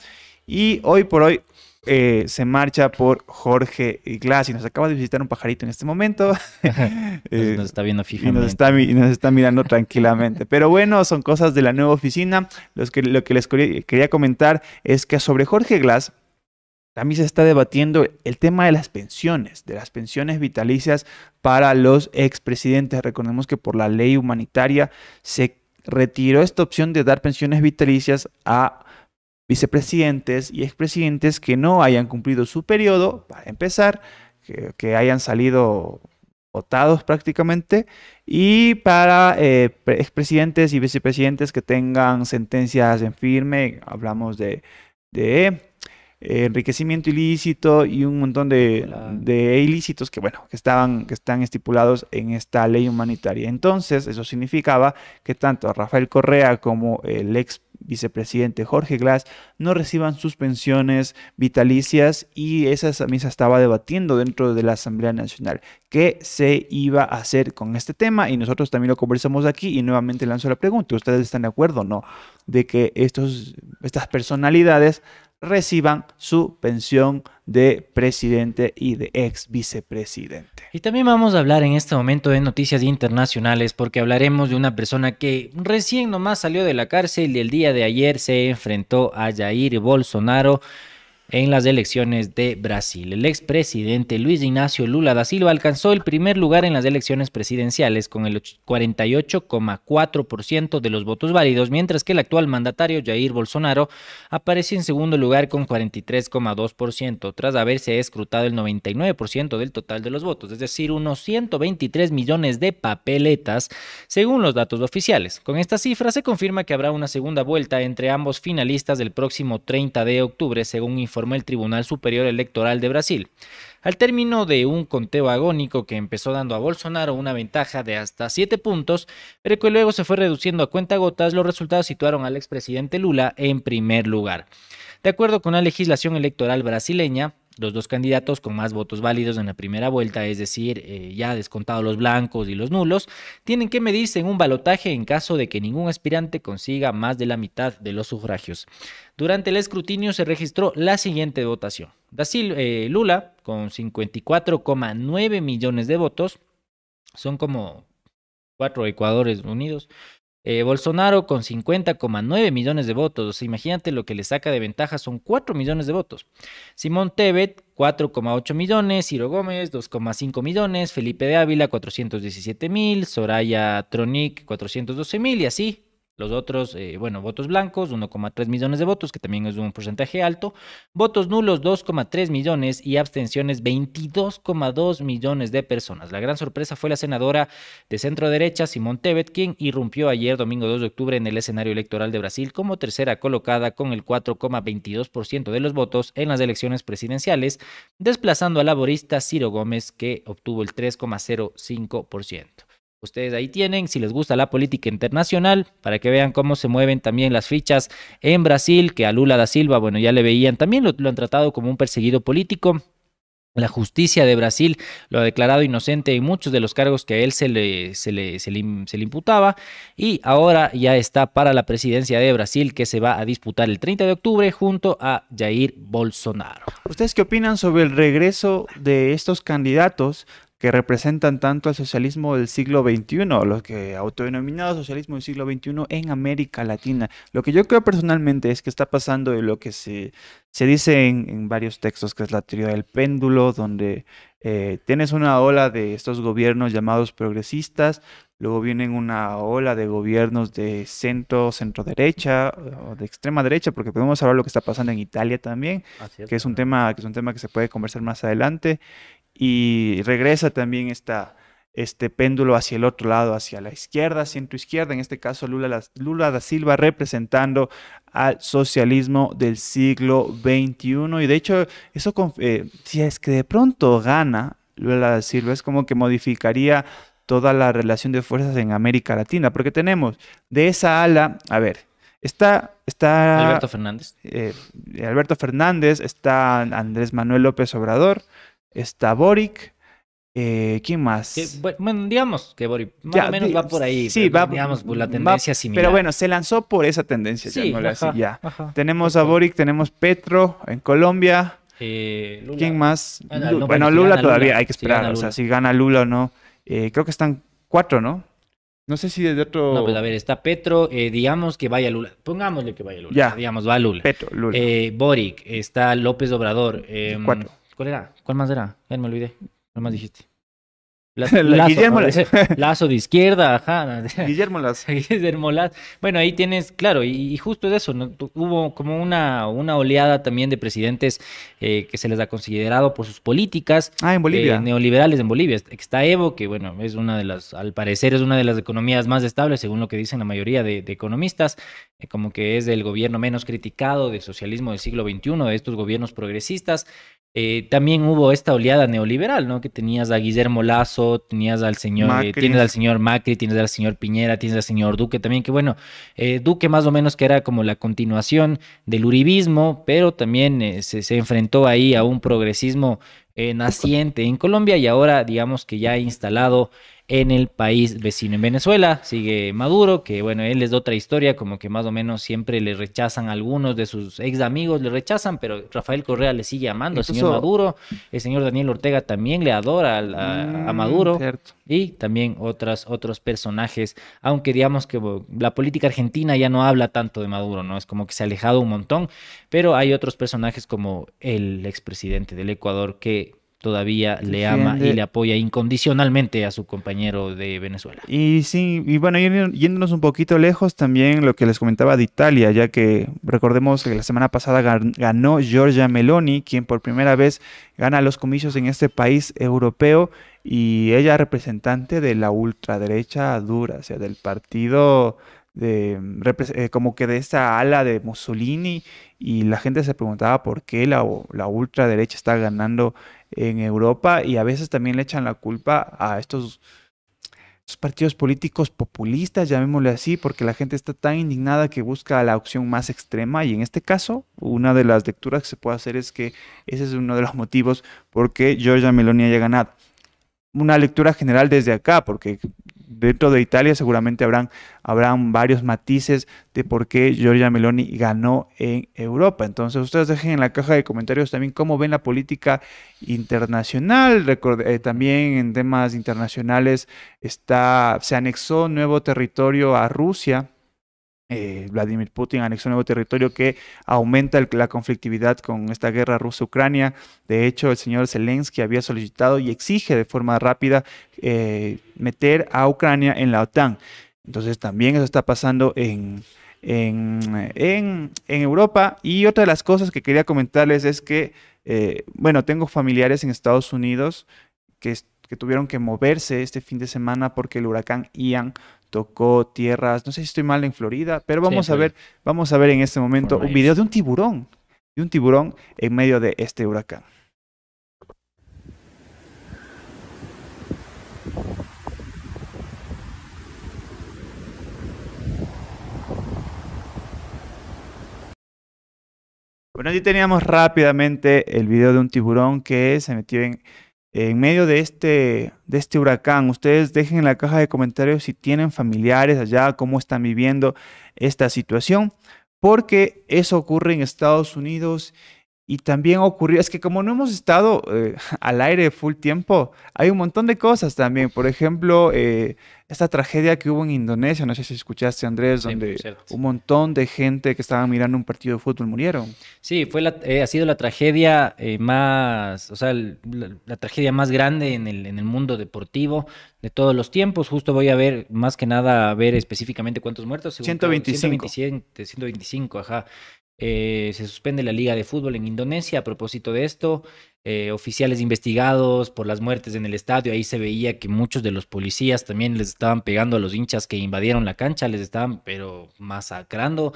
Y hoy por hoy eh, se marcha por Jorge Glass y nos acaba de visitar un pajarito en este momento. Nos, Eh, nos está viendo y fijamente. nos, está, mi- y nos está mirando tranquilamente. Pero bueno, son cosas de la nueva oficina. Los que, lo que les quería quería comentar es que sobre Jorge Glass también se está debatiendo el tema de las pensiones, de las pensiones vitalicias para los expresidentes. Recordemos que por la ley humanitaria se retiró esta opción de dar pensiones vitalicias a vicepresidentes y expresidentes que no hayan cumplido su periodo, para empezar, que, que hayan salido votados prácticamente, y para eh, pre- expresidentes y vicepresidentes que tengan sentencias en firme, hablamos de, de eh, enriquecimiento ilícito y un montón de, de ilícitos que, bueno, que, estaban, que están estipulados en esta ley humanitaria. Entonces, eso significaba que tanto Rafael Correa como el ex vicepresidente Jorge Glass no reciban sus pensiones vitalicias y esa se estaba debatiendo dentro de la Asamblea Nacional. ¿Qué se iba a hacer con este tema? Y nosotros también lo conversamos aquí y nuevamente lanzo la pregunta. ¿Ustedes están de acuerdo o no? De que estos, estas personalidades reciban su pensión de presidente y de ex vicepresidente. Y también vamos a hablar en este momento de noticias internacionales porque hablaremos de una persona que recién nomás salió de la cárcel y el día de ayer se enfrentó a Jair Bolsonaro en las elecciones de Brasil. El expresidente Luis Ignacio Lula da Silva alcanzó el primer lugar en las elecciones presidenciales con el 48,4% de los votos válidos, mientras que el actual mandatario Jair Bolsonaro apareció en segundo lugar con 43,2%, tras haberse escrutado el 99% del total de los votos, es decir, unos 123 millones de papeletas, según los datos oficiales. Con esta cifra se confirma que habrá una segunda vuelta entre ambos finalistas del próximo 30 de octubre, según informó el Tribunal Superior Electoral de Brasil. Al término de un conteo agónico que empezó dando a Bolsonaro una ventaja de hasta 7 puntos, pero que luego se fue reduciendo a cuentagotas, los resultados situaron al expresidente Lula en primer lugar. De acuerdo con la legislación electoral brasileña, los dos candidatos con más votos válidos en la primera vuelta, es decir, eh, ya descontados los blancos y los nulos, tienen que medirse en un balotaje en caso de que ningún aspirante consiga más de la mitad de los sufragios. Durante el escrutinio se registró la siguiente votación. Da Sil- eh, Lula, con 54,9 millones de votos, son como cuatro Ecuadores unidos. Eh, Bolsonaro con 50,9 millones de votos. O sea, imagínate lo que le saca de ventaja, son 4 millones de votos. Simón Tebet, 4,8 millones. Ciro Gómez, 2,5 millones. Felipe de Ávila, 417 mil. Soraya Tronic, 412 mil. Y así los otros, eh, bueno, votos blancos, 1,3 millones de votos, que también es un porcentaje alto. Votos nulos, 2,3 millones. Y abstenciones, 22,2 millones de personas. La gran sorpresa fue la senadora de centro derecha, Simón Tebet, quien irrumpió ayer, domingo 2 de octubre, en el escenario electoral de Brasil como tercera colocada con el 4,22% de los votos en las elecciones presidenciales, desplazando al laborista Ciro Gómez, que obtuvo el 3,05%. Ustedes ahí tienen, si les gusta la política internacional, para que vean cómo se mueven también las fichas en Brasil, que a Lula da Silva, bueno, ya le veían, también lo, han tratado como un perseguido político. La justicia de Brasil lo ha declarado inocente en muchos de los cargos que a él se le, se le, se le, se le imputaba y ahora ya está para la presidencia de Brasil que se va a disputar el 30 de octubre junto a Jair Bolsonaro. ¿Ustedes qué opinan sobre el regreso de estos candidatos que representan tanto al socialismo del siglo XXI, lo que autodenominado socialismo del siglo XXI en América Latina. Lo que yo creo personalmente es que está pasando y lo que se, se dice en, en varios textos, que es la teoría del péndulo, donde eh, tienes una ola de estos gobiernos llamados progresistas, luego vienen una ola de gobiernos de centro, centro derecha o de extrema derecha, porque podemos hablar lo que está pasando en Italia también, que es un tema que es un tema que se puede conversar más adelante y regresa también esta, este péndulo hacia el otro lado, hacia la izquierda, centro izquierda, en este caso Lula, Lula da Silva representando al socialismo del siglo XXI. Y de hecho, eso, eh, si es que de pronto gana Lula da Silva, es como que modificaría toda la relación de fuerzas en América Latina, porque tenemos de esa ala, a ver, está... está Alberto Fernández. Eh, Alberto Fernández, está Andrés Manuel López Obrador, está Boric, eh, ¿Quién más? Que, bueno, digamos que Boric más ya, o menos va por ahí. Sí, va, digamos, por la tendencia va, similar. Pero bueno, se lanzó por esa tendencia. Sí, ya, ajá, ya. ajá. Tenemos a Boric, tenemos Petro en Colombia. Eh, Lula. ¿Quién más? Ah, no, no, bueno, si Lula todavía Lula, hay que si esperar. gana o sea, si gana Lula o no. Eh, creo que están cuatro, ¿no? No sé si desde otro. No, pues a ver, está Petro, eh, digamos que vaya Lula. Pongámosle que vaya Lula. Ya. Digamos, va Lula. Petro, Lula. Eh, Boric, está López Obrador. eh, Cuatro. ¿Cuál era? ¿Cuál más era? Ya me olvidé. ¿Cuál más dijiste? La- Guillermo ¿no? Lazo. Lazo de izquierda, ajá. Guillermo Lazo. Guillermo Lazo. Bueno, ahí tienes, claro, y, y justo de eso, ¿no? Hubo como una, una oleada también de presidentes eh, que se les ha considerado por sus políticas Ah, en Bolivia. eh, neoliberales en Bolivia. Está Evo, que bueno, es una de las, al parecer es una de las economías más estables, según lo que dicen la mayoría de, de economistas, eh, como que es el gobierno menos criticado del socialismo del siglo XXI, de estos gobiernos progresistas. Eh, también hubo esta oleada neoliberal, ¿no? Que tenías a Guillermo Lazo, tenías al señor, eh, Macri. tienes al señor Macri, tienes al señor Piñera, tienes al señor Duque también, que bueno, eh, Duque más o menos que era como la continuación del uribismo, pero también se, se enfrentó ahí a un progresismo naciente en Colombia y ahora digamos que ya instalado en el país vecino. En Venezuela sigue Maduro, que bueno, él es de otra historia, como que más o menos siempre le rechazan a algunos de sus ex amigos, le rechazan, pero Rafael Correa le sigue amando al señor Maduro, el señor Daniel Ortega también le adora a, a Mm, Maduro Cierto. y también otras, otros personajes, aunque digamos que la política argentina ya no habla tanto de Maduro, ¿no? Es como que se ha alejado un montón, pero hay otros personajes como el expresidente del Ecuador que todavía le ama y le apoya incondicionalmente a su compañero de Venezuela. Y sí, y bueno, yéndonos un poquito lejos, también lo que les comentaba de Italia, ya que recordemos que la semana pasada gan- ganó Giorgia Meloni, quien por primera vez gana los comicios en este país europeo, y ella representante de la ultraderecha dura, o sea, del partido repres- eh, como que de esa ala de Mussolini, y la gente se preguntaba por qué la, ultraderecha está ganando en Europa, y a veces también le echan la culpa a estos estos partidos políticos populistas, llamémosle así, porque la gente está tan indignada que busca la opción más extrema y en este caso, una de las lecturas que se puede hacer es que ese es uno de los motivos por qué Giorgia Meloni haya ganado. Una lectura general desde acá, porque dentro de Italia seguramente habrán, habrán varios matices de por qué Giorgia Meloni ganó en Europa. Entonces ustedes dejen en la caja de comentarios también cómo ven la política internacional. Eh, también en temas internacionales está, se anexó nuevo territorio a Rusia. Eh, Vladimir Putin anexó nuevo territorio que aumenta la conflictividad con esta guerra rusa-Ucrania. De hecho, el señor Zelensky había solicitado y exige de forma rápida eh, meter a Ucrania en la OTAN. Entonces también eso está pasando en, Europa. Y otra de las cosas que quería comentarles es que, eh, bueno, tengo familiares en Estados Unidos que, que tuvieron que moverse este fin de semana porque el huracán Ian tocó tierras, no sé si estoy mal en Florida, pero Sí, vamos a ver, vamos a ver en este momento un video de un tiburón, de un tiburón en medio de este huracán. Bueno, allí teníamos rápidamente el video de un tiburón que se metió en, en medio de este, de este huracán. Ustedes dejen en la caja de comentarios si tienen familiares allá, cómo están viviendo esta situación, porque eso ocurre en Estados Unidos Y también ocurrió, es que como no hemos estado eh, al aire full tiempo, hay un montón de cosas también. Por ejemplo, eh, esta tragedia que hubo en Indonesia, no sé si escuchaste Andrés, Sí, donde un montón de gente que estaba mirando un partido de fútbol murieron. Sí, fue la, eh, ha sido la tragedia eh, más, o sea, el- la, la tragedia más grande en el, en el mundo deportivo de todos los tiempos. Justo voy a ver, más que nada, a ver específicamente cuántos muertos. según creo, 125. 127, 125, ajá. Eh, se suspende la Liga de Fútbol en Indonesia a propósito de esto. Eh, oficiales investigados por las muertes en el estadio. Ahí se veía que muchos de los policías también les estaban pegando a los hinchas que invadieron la cancha, les estaban pero masacrando.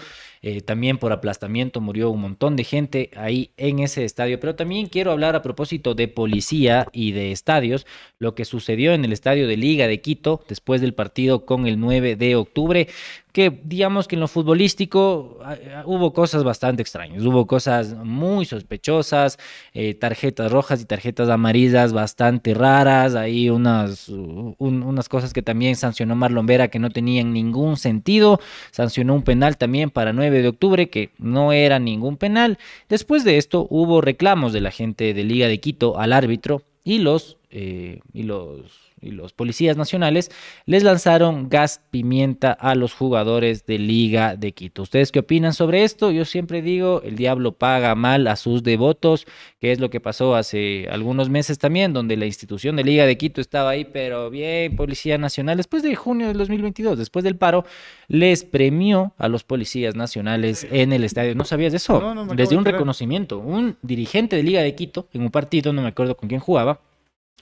Eh, también por aplastamiento murió un montón de gente ahí en ese estadio. Pero también quiero hablar a propósito de policía y de estadios, lo que sucedió en el estadio de Liga de Quito después del partido con el 9 de octubre que digamos que en lo futbolístico ah, ah, hubo cosas bastante extrañas, hubo cosas muy sospechosas, eh, tarjetas rojas y tarjetas amarillas bastante raras, hay unas, un- unas cosas que también sancionó Marlon Vera que no tenían ningún sentido, sancionó un penal también para 9 de octubre que no era ningún penal. Después de esto hubo reclamos de la gente de Liga de Quito al árbitro y los, eh, y los, y los policías nacionales les lanzaron gas pimienta a los jugadores de Liga de Quito. ¿Ustedes qué opinan sobre esto? Yo siempre digo, el diablo paga mal a sus devotos, que es lo que pasó hace algunos meses también, donde la institución de Liga de Quito estaba ahí, pero bien, Policía Nacional, después de junio del 2022, después del paro, les premió a los policías nacionales en el estadio. ¿No sabías de eso? No, no Les dio un reconocimiento. Un dirigente de Liga de Quito, en un partido, no me acuerdo con quién jugaba,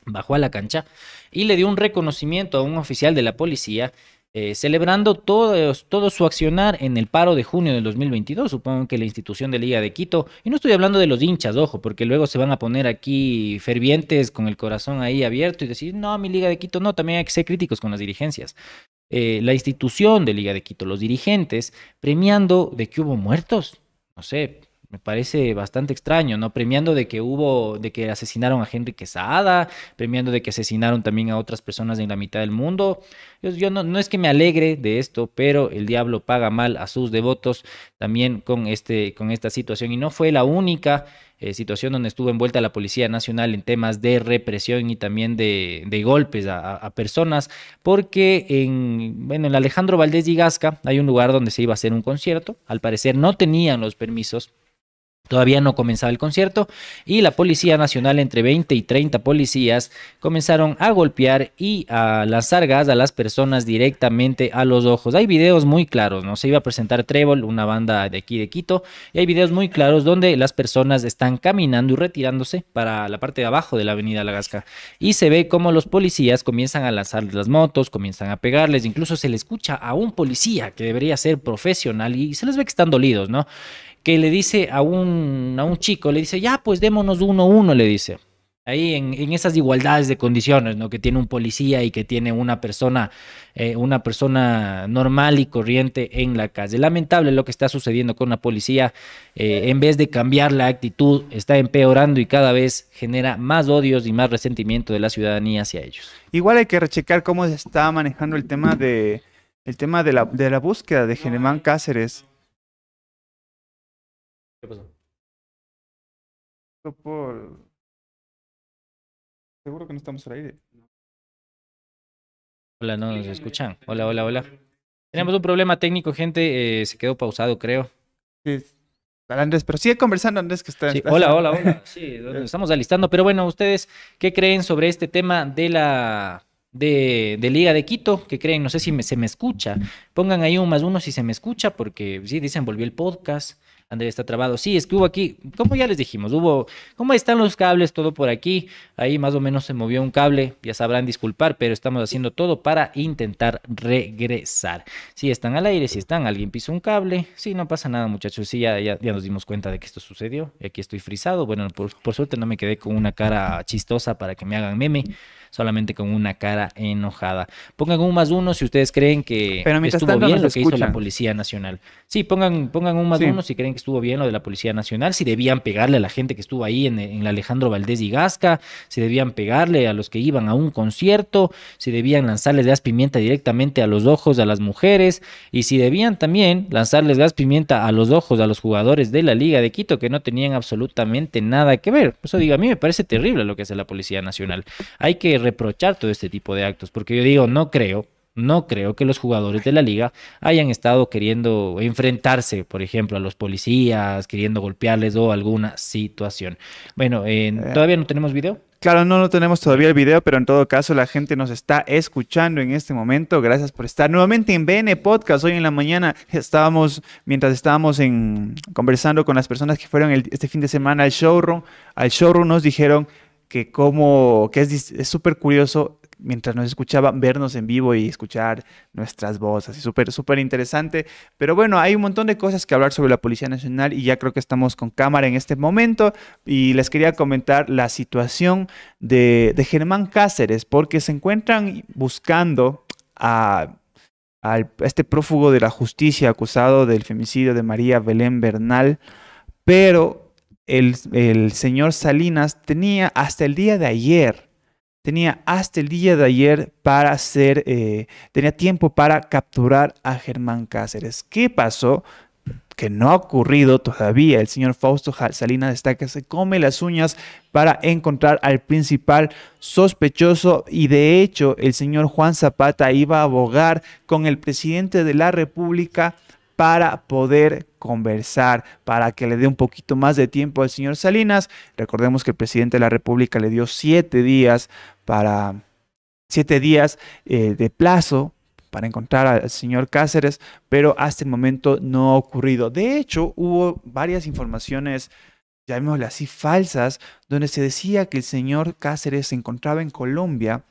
bajó a la cancha y le dio un reconocimiento a un oficial de la policía, eh, celebrando todo, su accionar en el paro de junio del 2022. Supongo que la institución de Liga de Quito, y no estoy hablando de los hinchas, ojo, porque luego se van a poner aquí fervientes con el corazón ahí abierto y decir, no, mi Liga de Quito, no, también hay que ser críticos con las dirigencias. Eh, la institución de Liga de Quito, los dirigentes, premiando de que hubo muertos, no sé, me parece bastante extraño, ¿no? Premiando de que hubo, de que asesinaron a Henry Quesada, premiando de que asesinaron también a otras personas en la mitad del mundo. Yo, no, no es que me alegre de esto, pero el diablo paga mal a sus devotos también con, este, con esta situación. Y no fue la única eh, situación donde estuvo envuelta la Policía Nacional en temas de represión y también de, de golpes a, a- a personas, porque en, bueno, en Alejandro Valdés y Gasca hay un lugar donde se iba a hacer un concierto. Al parecer no tenían los permisos Todavía no comenzaba el concierto y la Policía Nacional, entre 20 y 30 policías, comenzaron a golpear y a lanzar gas a las personas directamente a los ojos. Hay videos muy claros, ¿no? Se iba a presentar Trébol, una banda de aquí de Quito, y hay videos muy claros donde las personas están caminando y retirándose para la parte de abajo de la avenida La Gasca. Y se ve como los policías comienzan a lanzarles las motos, comienzan a pegarles, incluso se le escucha a un policía que debería ser profesional y se les ve que están dolidos, ¿no? Que le dice a un, a un chico, le dice, ya, pues démonos uno a uno, le dice. Ahí en, en esas igualdades de condiciones, ¿no? Que tiene un policía y que tiene una persona, eh, una persona normal y corriente en la calle. Lamentable lo que está sucediendo con la policía. eh, en vez de cambiar la actitud, está empeorando y cada vez genera más odios y más resentimiento de la ciudadanía hacia ellos. Igual hay que rechecar cómo se está manejando el tema de el tema de la, de la búsqueda de Germán Cáceres. ¿Qué pasó? Por... Seguro que no estamos al aire. Hola, no nos escuchan. Hola, hola, hola. Tenemos un problema técnico, gente. eh, se quedó pausado, creo. Sí. Andrés, pero sigue conversando, Andrés, que está... Sí, hola, hola, hola. Sí, nos estamos alistando. Pero bueno, ¿ustedes qué creen sobre este tema de la de, de Liga de Quito? ¿Qué creen? No sé si me- se me escucha. Pongan ahí un más uno si se me escucha, porque sí, dicen, volvió el podcast. Andrés está trabado. Sí, es que hubo aquí, como ya les dijimos, hubo, ¿cómo están los cables? Todo por aquí. Ahí más o menos se movió un cable. Ya sabrán disculpar, pero estamos haciendo todo para intentar regresar. Si están al aire, si están, alguien pisó un cable. Sí, no pasa nada, muchachos. Sí, ya, ya, ya nos dimos cuenta de que esto sucedió. Y aquí estoy frisado. Bueno, por, por suerte no me quedé con una cara chistosa para que me hagan meme. Solamente con una cara enojada. Pongan un más uno si ustedes creen que Pero estuvo tanto bien lo que hizo la. Policía Nacional. Sí, pongan, pongan un más Sí. uno si creen que estuvo bien lo de la Policía Nacional, si debían pegarle a la gente que estuvo ahí en, en Alejandro Valdés y Gasca, si debían pegarle a los que iban a un concierto, si debían lanzarles gas pimienta directamente a los ojos a las mujeres y si debían también lanzarles gas pimienta a los ojos a los jugadores de la Liga de Quito que no tenían absolutamente nada que ver. Eso digo, a mí me parece terrible lo que hace la Policía Nacional. Hay que reprochar todo este tipo de actos porque yo digo, no creo no creo que los jugadores de la liga hayan estado queriendo enfrentarse, por ejemplo, a los policías, queriendo golpearles o alguna situación. Bueno, eh, ¿todavía no tenemos video? Claro, no, no tenemos todavía el video, pero en todo caso la gente nos está escuchando en este momento. Gracias por estar nuevamente en BN Podcast. Hoy en la mañana estábamos, mientras estábamos en, conversando con las personas que fueron este fin de semana al showroom, al showroom nos dijeron que como, que es súper curioso mientras nos escuchaban, vernos en vivo y escuchar nuestras voces. Súper, súper interesante. Pero bueno, hay un montón de cosas que hablar sobre la Policía Nacional y ya creo que estamos con cámara en este momento. Y les quería comentar la situación de, Germán Cáceres, porque se encuentran buscando a, este prófugo de la justicia acusado del femicidio de María Belén Bernal, pero el, señor Salinas tenía hasta el día de ayer tenía hasta el día de ayer para hacer, eh, tenía tiempo para capturar a Germán Cáceres. ¿Qué pasó? Que no ha ocurrido todavía. El señor Fausto Salinas está que se come las uñas para encontrar al principal sospechoso y de hecho el señor Juan Zapata iba a abogar con el presidente de la República para poder conversar, para que le dé un poquito más de tiempo al señor Salinas. Recordemos que el presidente de la República le dio siete días para siete días eh, de plazo para encontrar al señor Cáceres, pero hasta el momento no ha ocurrido. De hecho, hubo varias informaciones, llamémosle así, falsas, donde se decía que el señor Cáceres se encontraba en Colombia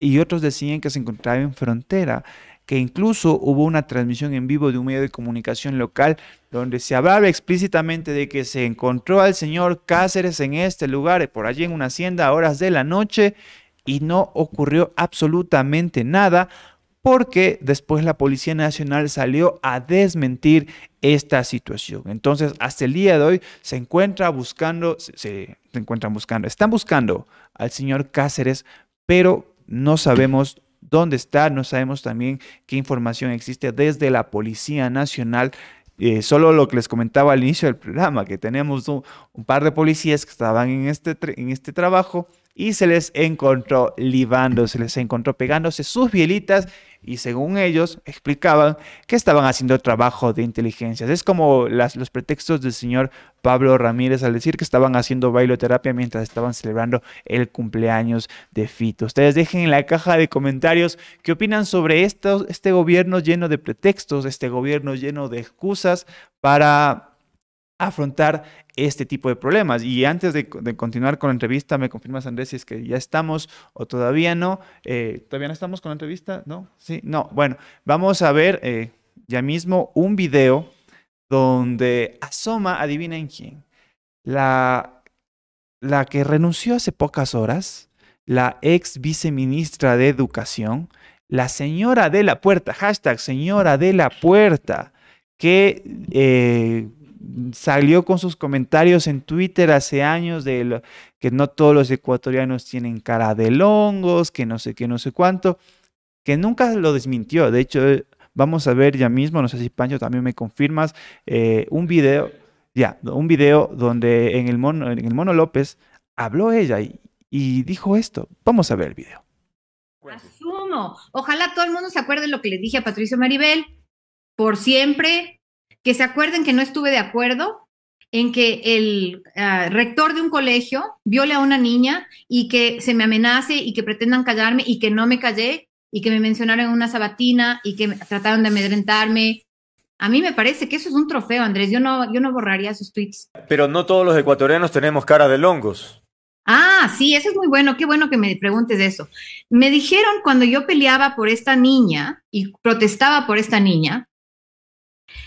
y otros decían que se encontraba en frontera que incluso hubo una transmisión en vivo de un medio de comunicación local donde se hablaba explícitamente de que se encontró al señor Cáceres en este lugar, por allí en una hacienda a horas de la noche, y no ocurrió absolutamente nada porque después la Policía Nacional salió a desmentir esta situación. Entonces, hasta el día de hoy se encuentra buscando, se, se encuentran buscando, están buscando al señor Cáceres, pero no sabemos dónde está, no sabemos también qué información existe desde la Policía Nacional. Eh, solo lo que les comentaba al inicio del programa, que tenemos un, par de policías que estaban en este, en este trabajo y se les encontró libando, se les encontró pegándose sus bielitas y según ellos explicaban que estaban haciendo trabajo de inteligencia. Es como los pretextos del señor Pablo Ramírez al decir que estaban haciendo bailoterapia mientras estaban celebrando el cumpleaños de Fito. Ustedes dejen en la caja de comentarios qué opinan sobre este gobierno lleno de pretextos, este gobierno lleno de excusas para afrontar este tipo de problemas. Y antes de, continuar con la entrevista, me confirmas, Andrés, si es que ya estamos o todavía no. Eh, ¿Todavía no estamos con la entrevista? ¿No? Sí, no. Bueno, vamos a ver eh, ya mismo un video donde asoma, adivinen quién, la, la que renunció hace pocas horas, la ex viceministra de Educación, la señora de la puerta, hashtag señora de la puerta, que eh, salió con sus comentarios en Twitter hace años de que no todos los ecuatorianos tienen cara de longos, que no sé qué, no sé cuánto, que nunca lo desmintió. De hecho, eh, vamos a ver ya mismo, no sé si Pancho también me confirmas, eh, un video, ya, un video donde en el, mono, en el Mono López habló ella y, y dijo esto. Vamos a ver el video. Asumo. Ojalá todo el mundo se acuerde lo que le dije a Patricio Maribel. Por siempre, que se acuerden que no estuve de acuerdo en que el ah, rector de un colegio viole a una niña y que se me amenace y que pretendan callarme y que no me callé y que me mencionaron en una sabatina y que trataron de amedrentarme. A mí me parece que eso es un trofeo, Andrés. Yo no, yo no borraría sus tweets. Pero no todos los ecuatorianos tenemos cara de longos. Ah, sí, eso es muy bueno. Qué bueno que me preguntes eso. Me dijeron cuando yo peleaba por esta niña y protestaba por esta niña,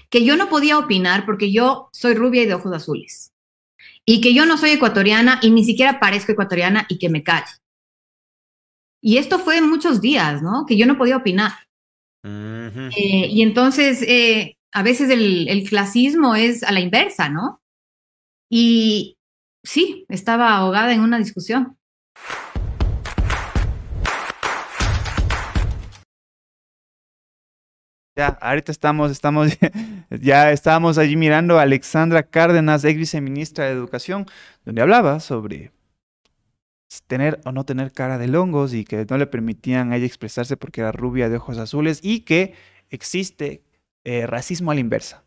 que yo no podía opinar porque yo soy rubia y de ojos azules. Y que yo no soy ecuatoriana y ni siquiera parezco ecuatoriana y que me calle. Y esto fue muchos días, ¿no? Que yo no podía opinar. Eh, y entonces, eh, a veces el, el clasismo es a la inversa, ¿no? Y sí, estaba ahogada en una discusión. Ya, ahorita estamos, estamos, ya estábamos allí mirando a Alexandra Cárdenas, ex viceministra de Educación, donde hablaba sobre tener o no tener cara de longos y que no le permitían a ella expresarse porque era rubia de ojos azules y que existe eh, racismo a la inversa.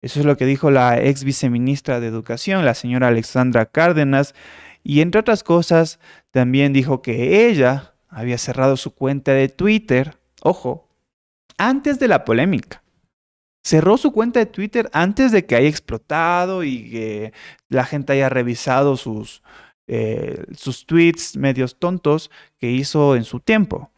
Eso es lo que dijo la ex viceministra de Educación, la señora Alexandra Cárdenas, y entre otras cosas también dijo que ella había cerrado su cuenta de Twitter, ojo, antes de la polémica. Cerró su cuenta de Twitter antes de que haya explotado y que la gente haya revisado sus, eh, sus tweets medios tontos que hizo en su tiempo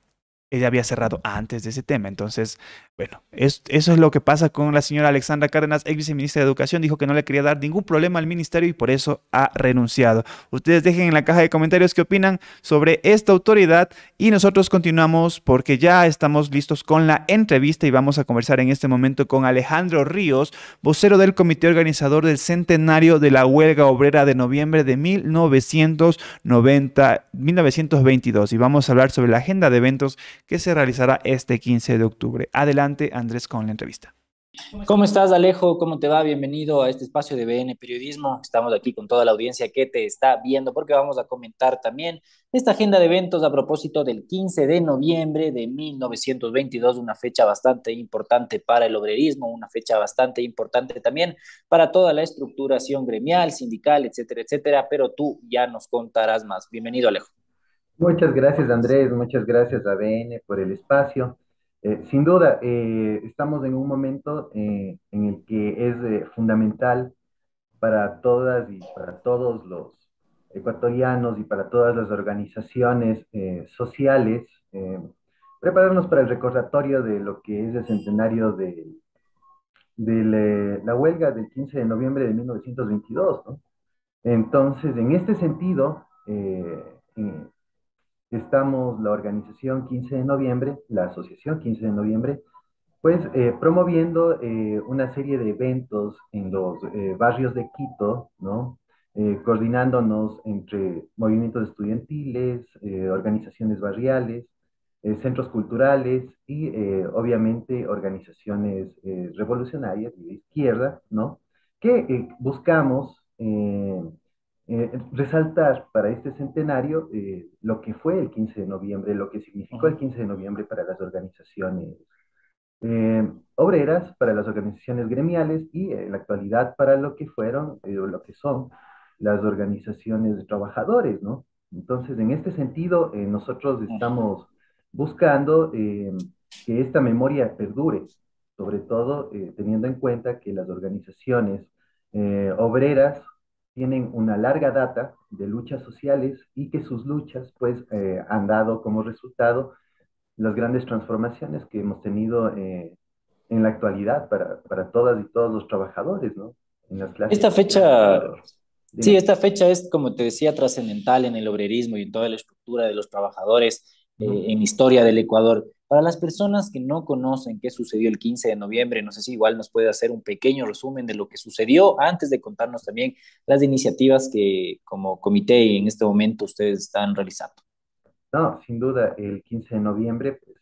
ella había cerrado antes de ese tema. Entonces, bueno, eso es lo que pasa con la señora Alexandra Cárdenas, ex viceministra de Educación. Dijo que no le quería dar ningún problema al ministerio y por eso ha renunciado. Ustedes dejen en la caja de comentarios qué opinan sobre esta autoridad y nosotros continuamos porque ya estamos listos con la entrevista y vamos a conversar en este momento con Alejandro Ríos, vocero del comité organizador del centenario de la huelga obrera de noviembre de 1990, 1922. Y vamos a hablar sobre la agenda de eventos que se realizará este 15 de octubre. Adelante, Andrés, con la entrevista. ¿Cómo estás, Alejo? ¿Cómo te va? Bienvenido a este espacio de BN Periodismo. Estamos aquí con toda la audiencia que te está viendo porque vamos a comentar también esta agenda de eventos a propósito del 15 de noviembre de 1922, una fecha bastante importante para el obrerismo, una fecha bastante importante también para toda la estructuración gremial, sindical, etcétera, etcétera, pero tú ya nos contarás más. Bienvenido, Alejo. Muchas gracias Andrés, muchas gracias a BN por el espacio. Eh, sin duda, eh, estamos en un momento eh, en el que es fundamental para todas y para todos los ecuatorianos y para todas las organizaciones sociales prepararnos para el recordatorio de lo que es el centenario de, la huelga del 15 de noviembre de 1922. ¿no? Entonces, en este sentido, estamos la organización 15 de noviembre, la asociación 15 de noviembre, pues eh, promoviendo eh, una serie de eventos en los eh, barrios de Quito, ¿no? coordinándonos entre movimientos estudiantiles, organizaciones barriales, centros culturales y obviamente organizaciones revolucionarias de izquierda, ¿no? Que buscamos eh, resaltar para este centenario eh, lo que fue el 15 de noviembre, lo que significó el 15 de noviembre para las organizaciones eh, obreras, para las organizaciones gremiales y en la actualidad para lo que fueron, lo que son las organizaciones de trabajadores, ¿no? Entonces, en este sentido, nosotros estamos buscando que esta memoria perdure, sobre todo teniendo en cuenta que las organizaciones obreras tienen una larga data de luchas sociales y que sus luchas pues eh, han dado como resultado las grandes transformaciones que hemos tenido eh, en la actualidad para, para, todas y todos los trabajadores, ¿no? En las clases esta fecha, sí, esta fecha es, como te decía, trascendental en el obrerismo y en toda la estructura de los trabajadores eh, en historia del Ecuador. Para las personas que no conocen qué sucedió el 15 de noviembre, no sé si igual nos puede hacer un pequeño resumen de lo que sucedió antes de contarnos también las iniciativas que como comité en este momento ustedes están realizando. No, sin duda, el 15 de noviembre pues,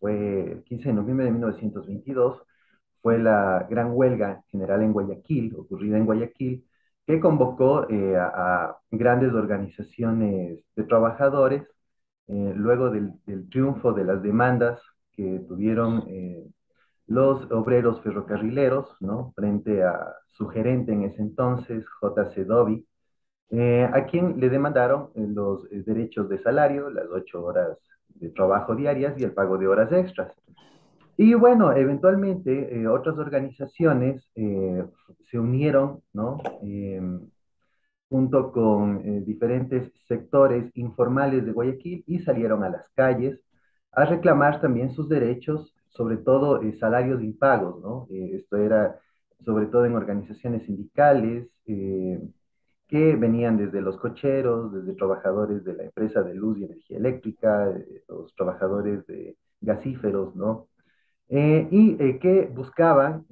fue el 15 de noviembre de 1922 fue la gran huelga general en Guayaquil, ocurrida en Guayaquil, que convocó eh, a grandes organizaciones de trabajadores eh, luego del, triunfo de las demandas que tuvieron eh, los obreros ferrocarrileros. Frente a su gerente en ese entonces, J.C. Dobby, eh, a quien le demandaron los derechos de salario, las ocho horas de trabajo diarias y el pago de horas extras. Y bueno, eventualmente otras organizaciones se unieron, ¿no? Junto con eh, diferentes sectores informales de Guayaquil y salieron a las calles a reclamar también sus derechos, sobre todo eh, salarios impagos, ¿no? Eh, esto era sobre todo en organizaciones sindicales que venían desde los cocheros, desde trabajadores de la empresa de luz y energía eléctrica, los trabajadores de gasíferos, ¿no? y que buscaban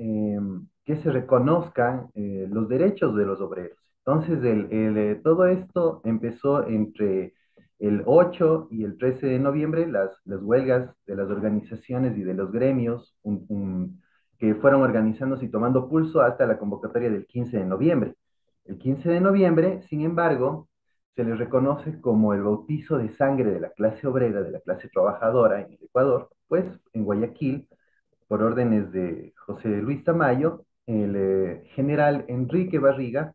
que se reconozcan los derechos de los obreros. Entonces, el, todo esto empezó entre el 8 y el 13 de noviembre, las, las huelgas de las organizaciones y de los gremios que fueron organizándose y tomando pulso hasta la convocatoria del 15 de noviembre. El 15 de noviembre, sin embargo, se les reconoce como el bautizo de sangre de la clase obrera, de la clase trabajadora en el Ecuador, pues en Guayaquil, por órdenes de José Luis Tamayo, el eh, general Enrique Barriga,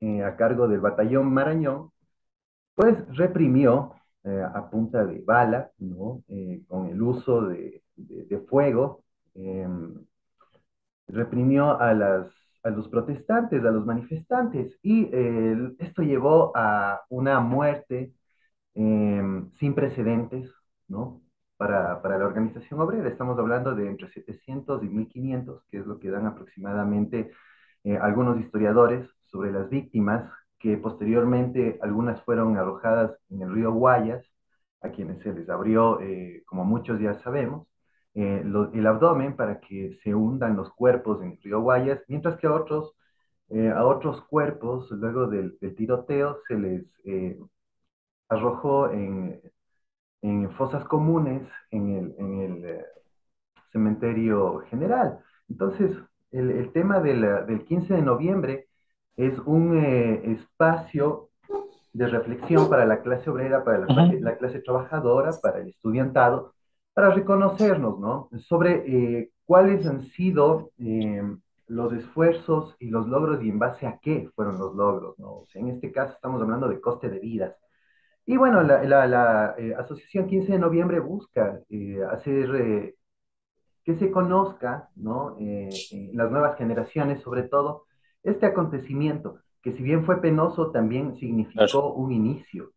eh, a cargo del batallón Marañón, pues reprimió eh, a punta de bala, ¿no? con el uso de, de fuego, em, reprimió a las a los protestantes, a los manifestantes, y esto llevó a una muerte em, sin precedentes, ¿no? Para, para, la organización obrera. Estamos hablando de entre 700 y 1500, que es lo que dan aproximadamente eh, algunos historiadores sobre las víctimas, que posteriormente algunas fueron arrojadas en el río Guayas, a quienes se les abrió, eh, como muchos ya sabemos, eh, el abdomen para que se hundan los cuerpos en el río Guayas, mientras que a otros, eh, a otros cuerpos, luego del, tiroteo, se les arrojó en, en, fosas comunes en el, en el cementerio general. Entonces, el tema del 15 de noviembre es un espacio de reflexión para la clase obrera, para la, la clase trabajadora, para el estudiantado, para reconocernos, ¿no? Sobre eh, cuáles han sido eh, los esfuerzos y los logros y en base a qué fueron los logros, ¿no? O sea, en este caso estamos hablando de coste de vidas. Y bueno, la, la, eh, Asociación 15 de Noviembre busca hacer que se conozca, ¿no? las nuevas generaciones, sobre todo, este acontecimiento, que si bien fue penoso, también significó un inicio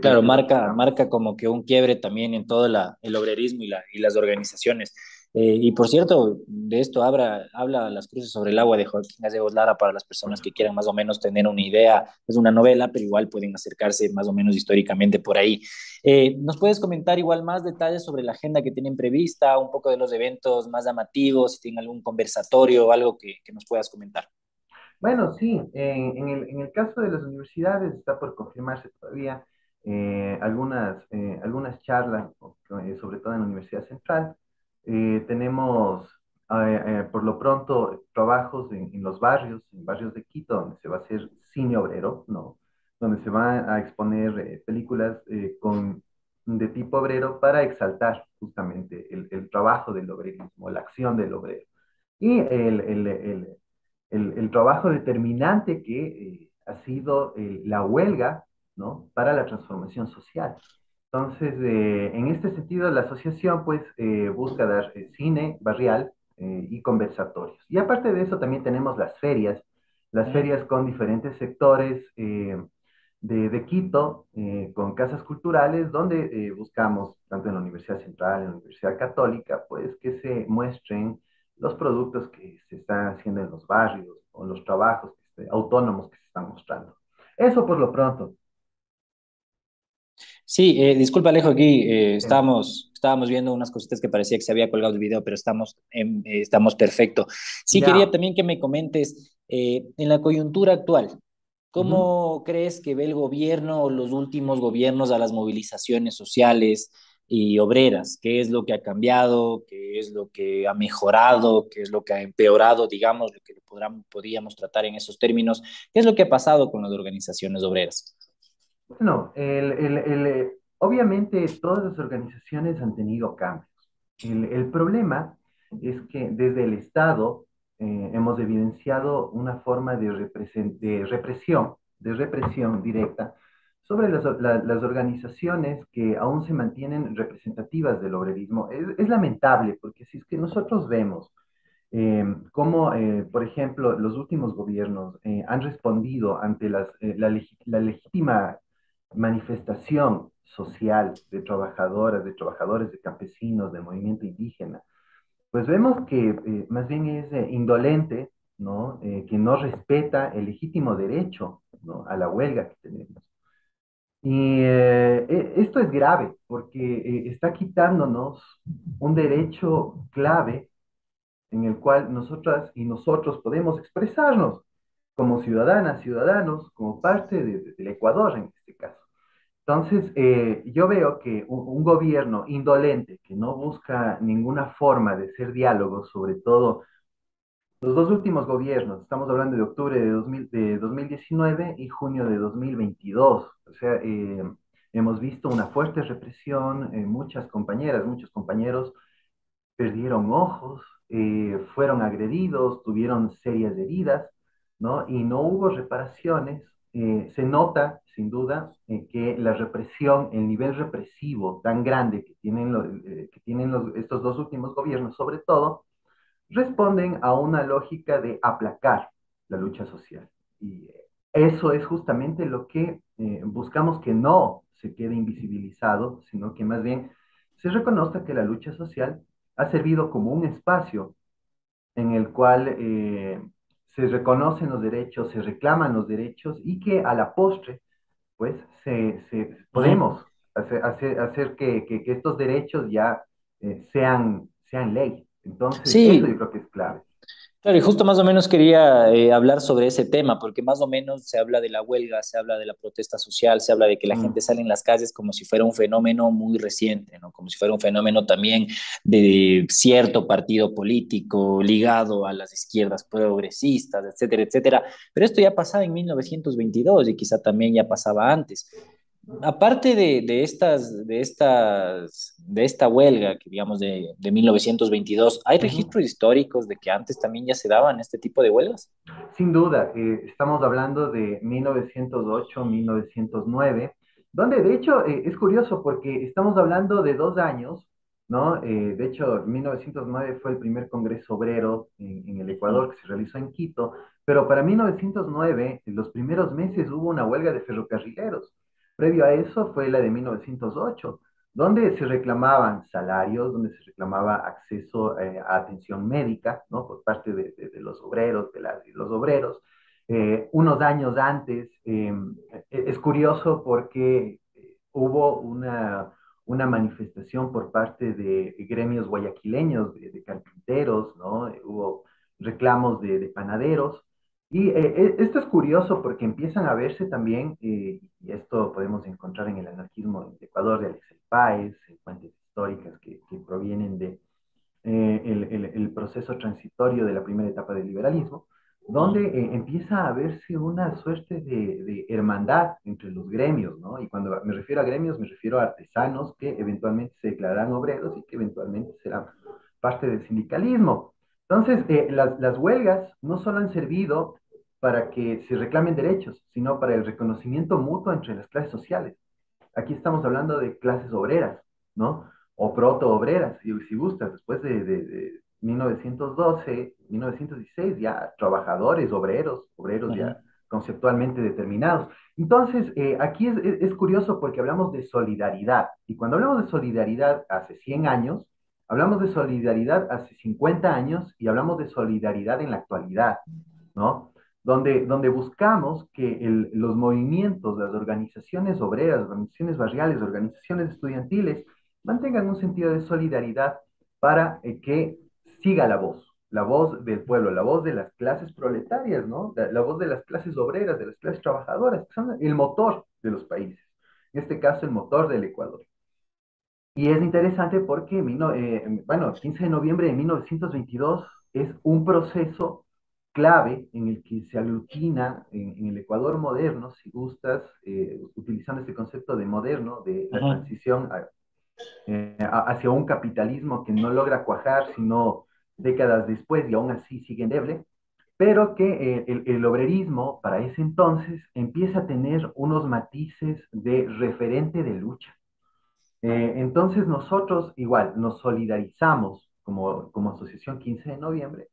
claro, marca, marca como que un quiebre también en todo el obrerismo y, la, y las organizaciones. Eh, y por cierto, de esto habla, habla Las Cruces sobre el agua de Joaquín Gallegos Lara para las personas que quieran más o menos tener una idea. Es una novela, pero igual pueden acercarse más o menos históricamente por ahí. Eh, ¿Nos puedes comentar igual más detalles sobre la agenda que tienen prevista, un poco de los eventos más llamativos, si tienen algún conversatorio o algo que, que nos puedas comentar? Bueno, sí, en, el, en el caso de las universidades está por confirmarse todavía eh, algunas, eh, algunas charlas, eh, sobre todo en la Universidad Central. tenemos, por lo pronto, trabajos en, los barrios, en barrios de Quito, donde se va a hacer cine obrero, ¿no? Donde se van a exponer películas con, de tipo obrero para exaltar justamente el, el, trabajo del obrerismo, la acción del obrero. Y el, el, el trabajo determinante que ha sido la huelga ¿no? para la transformación social. Entonces, eh, en este sentido, la asociación pues eh, busca dar eh, cine barrial y conversatorios. Y aparte de eso, también tenemos las ferias, las ferias con diferentes sectores de, de, Quito, con casas culturales, donde buscamos, tanto en la Universidad Central, en la Universidad Católica, pues que se muestren los productos que se están haciendo en los barrios o los trabajos autónomos que se están mostrando. Eso por lo pronto. Sí, eh, disculpa Alejo, aquí eh, estábamos, estábamos viendo unas cositas que parecía que se había colgado el video, pero estamos, en, eh, estamos perfecto. Sí, quería también que me comentes, en la coyuntura actual, ¿cómo crees que ve el gobierno o los últimos gobiernos a las movilizaciones sociales y obreras? ¿Qué es lo que ha cambiado? ¿Qué es lo que ha mejorado? ¿Qué es lo que ha empeorado, digamos, lo que podríamos tratar en esos términos? ¿Qué es lo que ha pasado con las organizaciones obreras? Bueno, el, el, el, obviamente todas las organizaciones han tenido cambios. El, problema es que desde el Estado eh, hemos evidenciado una forma de, de, represión, de represión directa sobre las, las, organizaciones que aún se mantienen representativas del obrerismo. Es, lamentable porque si es que nosotros vemos eh, cómo, eh, por ejemplo, los últimos gobiernos han respondido ante las, la, legítima manifestación social de trabajadoras, de trabajadores, de campesinos, del movimiento indígena, pues vemos que eh, más bien es eh, indolente, ¿no? Eh, que no respeta el legítimo derecho ¿no? a la huelga que tenemos. Y eh, e- esto es grave porque eh, está quitándonos un derecho clave en el cual nosotras y nosotros podemos expresarnos como ciudadanas, ciudadanos, como parte de- de- del Ecuador en este caso. Entonces, eh, yo veo que un, un gobierno indolente que no busca ninguna forma de hacer diálogo, sobre todo los dos últimos gobiernos, estamos hablando de octubre de, 2000 de 2019 y junio de 2022, o sea, eh, hemos visto una fuerte represión, eh, muchas compañeras, muchos compañeros perdieron ojos, eh, fueron agredidos, tuvieron serias heridas, ¿no? Y no hubo reparaciones. Se nota, sin duda, eh, que la represión, el nivel represivo tan grande que tienen, que tienen estos dos últimos gobiernos, sobre todo, responden a una lógica de aplacar la lucha social. Y eso es justamente lo que eh, buscamos que no se quede invisibilizado, sino que más bien se reconozca que la lucha social ha servido como un espacio en el cual eh, se reconocen los derechos, se reclaman los derechos y que a la postre, pues, se, podemos hacer, hacer, hacer que, que- que estos derechos ya eh, sean, sean ley. Entonces, Sí, eso yo creo que es clave. Claro, y justo más o menos quería eh, hablar sobre ese tema, porque más o menos se habla de la huelga, se habla de la protesta social, se habla de que la Mm. gente sale en las calles como si fuera un fenómeno muy reciente, ¿no? Como si fuera un fenómeno también de cierto partido político ligado a las izquierdas progresistas, etcétera, etcétera. Pero esto ya pasaba en 1922 y quizá también ya pasaba antes. Aparte de, de estas, de estas, de esta huelga, que digamos de, de 1922, ¿hay registros históricos de que antes también ya se daban este tipo de huelgas? Sin duda, eh, estamos hablando de 1908, 1909, donde de hecho eh, es curioso porque estamos hablando de dos años, ¿no? Eh, de hecho, 1909 fue el primer Congreso Obrero en, en el Ecuador que se realizó en Quito, pero para 1909, en los primeros meses hubo una huelga de ferrocarrileros. Previo a eso fue la de 1908, donde se reclamaban salarios, donde se reclamaba acceso eh, a atención médica, ¿no? Por parte de, los obreros, de los obreros. Eh, unos años antes, eh, es curioso porque eh, hubo una, una manifestación por parte de gremios guayaquileños, de, carpinteros, ¿no? Hubo reclamos de panaderos. Y eh, eh, esto es curioso porque empiezan a verse también, eh, y esto podemos encontrar en el anarquismo en Ecuador de Alexei Páez, en fuentes históricas que, que provienen de eh, el- el proceso transitorio de la primera etapa del liberalismo, donde eh, empieza a verse una suerte de, de hermandad entre los gremios, ¿no? Y cuando me refiero a gremios, me refiero a artesanos que eventualmente se declararán obreros y que eventualmente serán parte del sindicalismo. Entonces, eh, las, las huelgas no solo han servido para que se reclamen derechos, sino para el reconocimiento mutuo entre las clases sociales. Aquí estamos hablando de clases obreras, ¿no? O proto-obreras, si, si gustas, después de, de- de 1912, 1916, ya trabajadores, obreros, obreros Ajá. ya conceptualmente determinados. Entonces, eh, aquí es, es- es curioso porque hablamos de solidaridad, y cuando hablamos de solidaridad hace 100 años, hablamos de solidaridad hace 50 años y hablamos de solidaridad en la actualidad, ¿no? donde, donde buscamos que el- los movimientos, las organizaciones obreras, organizaciones barriales, organizaciones estudiantiles, mantengan un sentido de solidaridad para eh, que siga la voz, la voz del pueblo, la voz de las clases proletarias, ¿no? La, la voz de las clases obreras, de las clases trabajadoras, que son el motor de los países, en este caso el motor del Ecuador. Y es interesante porque, eh, bueno, 15 de noviembre de 1922 es un proceso clave en el que se aglutina en, en el Ecuador moderno, si gustas, eh, utilizando este concepto de moderno, de la Ajá. transición a- eh, a- hacia un capitalismo que no logra cuajar, sino décadas después y aún así sigue endeble, pero que eh, el, el obrerismo para ese entonces empieza a tener unos matices de referente de lucha. Eh, entonces nosotros igual nos solidarizamos como, como Asociación 15 de Noviembre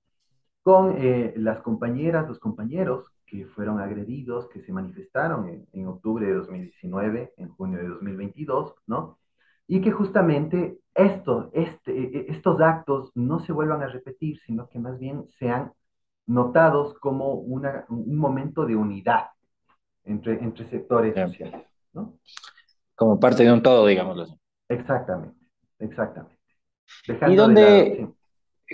con eh, las compañeras, los compañeros que fueron agredidos, que se manifestaron en, en octubre de 2019, en junio de 2022, ¿no? Y que justamente esto, este, estos actos no se vuelvan a repetir, sino que más bien sean notados como una, un momento de unidad entre, entre sectores Ya. sociales. ¿no? Como parte de un todo, digámoslo así. Exactamente, exactamente. ¿Y Dejando de dónde, lado, sí.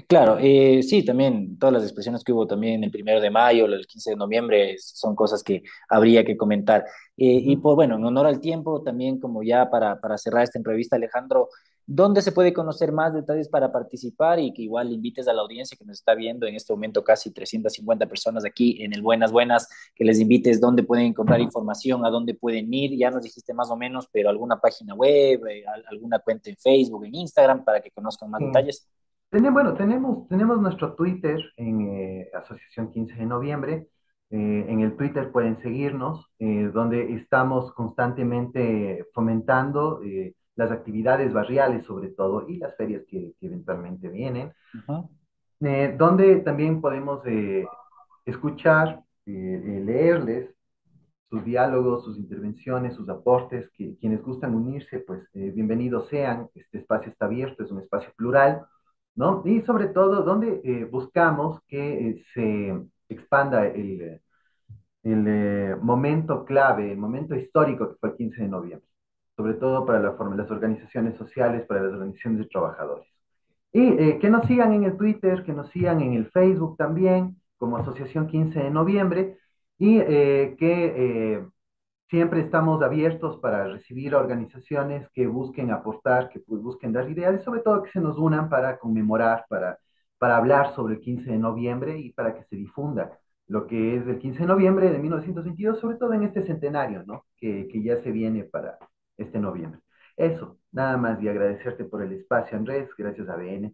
Claro, eh, sí, también todas las expresiones que hubo también el primero de mayo, el 15 de noviembre, son cosas que habría que comentar. Eh, y por, bueno, en honor al tiempo, también como ya para, para cerrar esta entrevista, Alejandro, ¿dónde se puede conocer más detalles para participar y que igual invites a la audiencia que nos está viendo en este momento casi 350 personas aquí en el Buenas Buenas, que les invites dónde pueden encontrar información, a dónde pueden ir, ya nos dijiste más o menos, pero alguna página web, eh, al- alguna cuenta en Facebook, en Instagram, para que conozcan más Sí. detalles. Bueno, tenemos, tenemos nuestro Twitter en eh, Asociación 15 de Noviembre. Eh, en el Twitter pueden seguirnos, eh, donde estamos constantemente fomentando eh, las actividades barriales sobre todo y las ferias que, que eventualmente vienen, eh, donde también podemos eh, escuchar, eh, leerles sus diálogos, sus intervenciones, sus aportes, que quienes gustan unirse, pues bienvenidos sean. Este espacio está abierto, es un espacio plural, ¿no? Y sobre todo, donde buscamos que se expanda el, el momento clave, el momento histórico que fue el 15 de noviembre, sobre todo para la las organizaciones sociales, para las organizaciones de trabajadores. Y eh, que nos sigan en el Twitter, que nos sigan en el Facebook también, como Asociación 15 de Noviembre, y eh, que eh, siempre estamos abiertos para recibir organizaciones que busquen aportar, que pues, busquen dar ideas y sobre todo que se nos unan para conmemorar, para, para hablar sobre el 15 de noviembre y para que se difunda lo que es el 15 de noviembre de 1922, sobre todo en este centenario, ¿no? Que, que ya se viene para este noviembre. Eso, nada más y agradecerte por el espacio, Andrés, gracias a BN.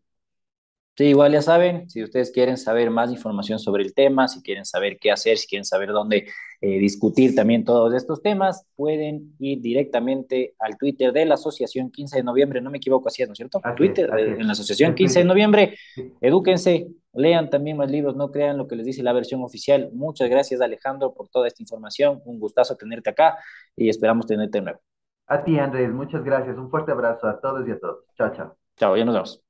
Sí, igual ya saben, si ustedes quieren saber más información sobre el tema, si quieren saber qué hacer, si quieren saber dónde eh, discutir también todos estos temas, pueden ir directamente al Twitter de la Asociación 15 de Noviembre, no me equivoco, así es, ¿no es cierto? Así Twitter, eh, es. en la Asociación En 15 de. Noviembre, edúquense, lean también más libros, no crean lo que les dice la versión oficial. Muchas gracias, Alejandro, por toda esta información, un gustazo tenerte acá y esperamos tenerte de nuevo. A ti, Andrés, muchas gracias. Un fuerte abrazo a todos y a todos. Chao, chao. Chao, ya nos vemos.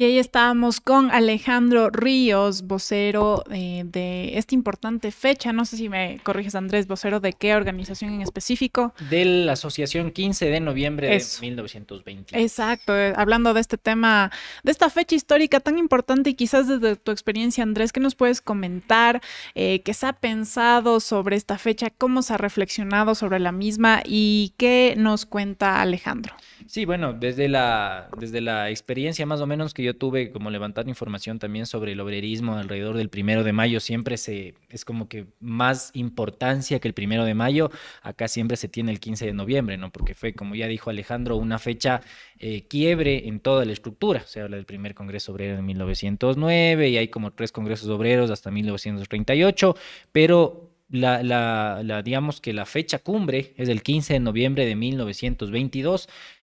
Y ahí estábamos con Alejandro Ríos, vocero eh, de esta importante fecha. No sé si me corriges, Andrés, vocero de qué organización en específico. De la Asociación 15 de Noviembre Eso. de 1920. Exacto, eh, hablando de este tema, de esta fecha histórica tan importante y quizás desde tu experiencia, Andrés, ¿qué nos puedes comentar? Eh, ¿Qué se ha pensado sobre esta fecha? ¿Cómo se ha reflexionado sobre la misma? ¿Y qué nos cuenta Alejandro? Sí, bueno, desde la, desde la experiencia más o menos que yo tuve como levantando información también sobre el obrerismo alrededor del primero de mayo, siempre se, es como que más importancia que el primero de mayo, acá siempre se tiene el 15 de noviembre, ¿no? Porque fue, como ya dijo Alejandro, una fecha eh, quiebre en toda la estructura. Se habla del primer Congreso Obrero en 1909 y hay como tres congresos obreros hasta 1938, pero la, la, la, digamos que la fecha cumbre es el 15 de noviembre de 1922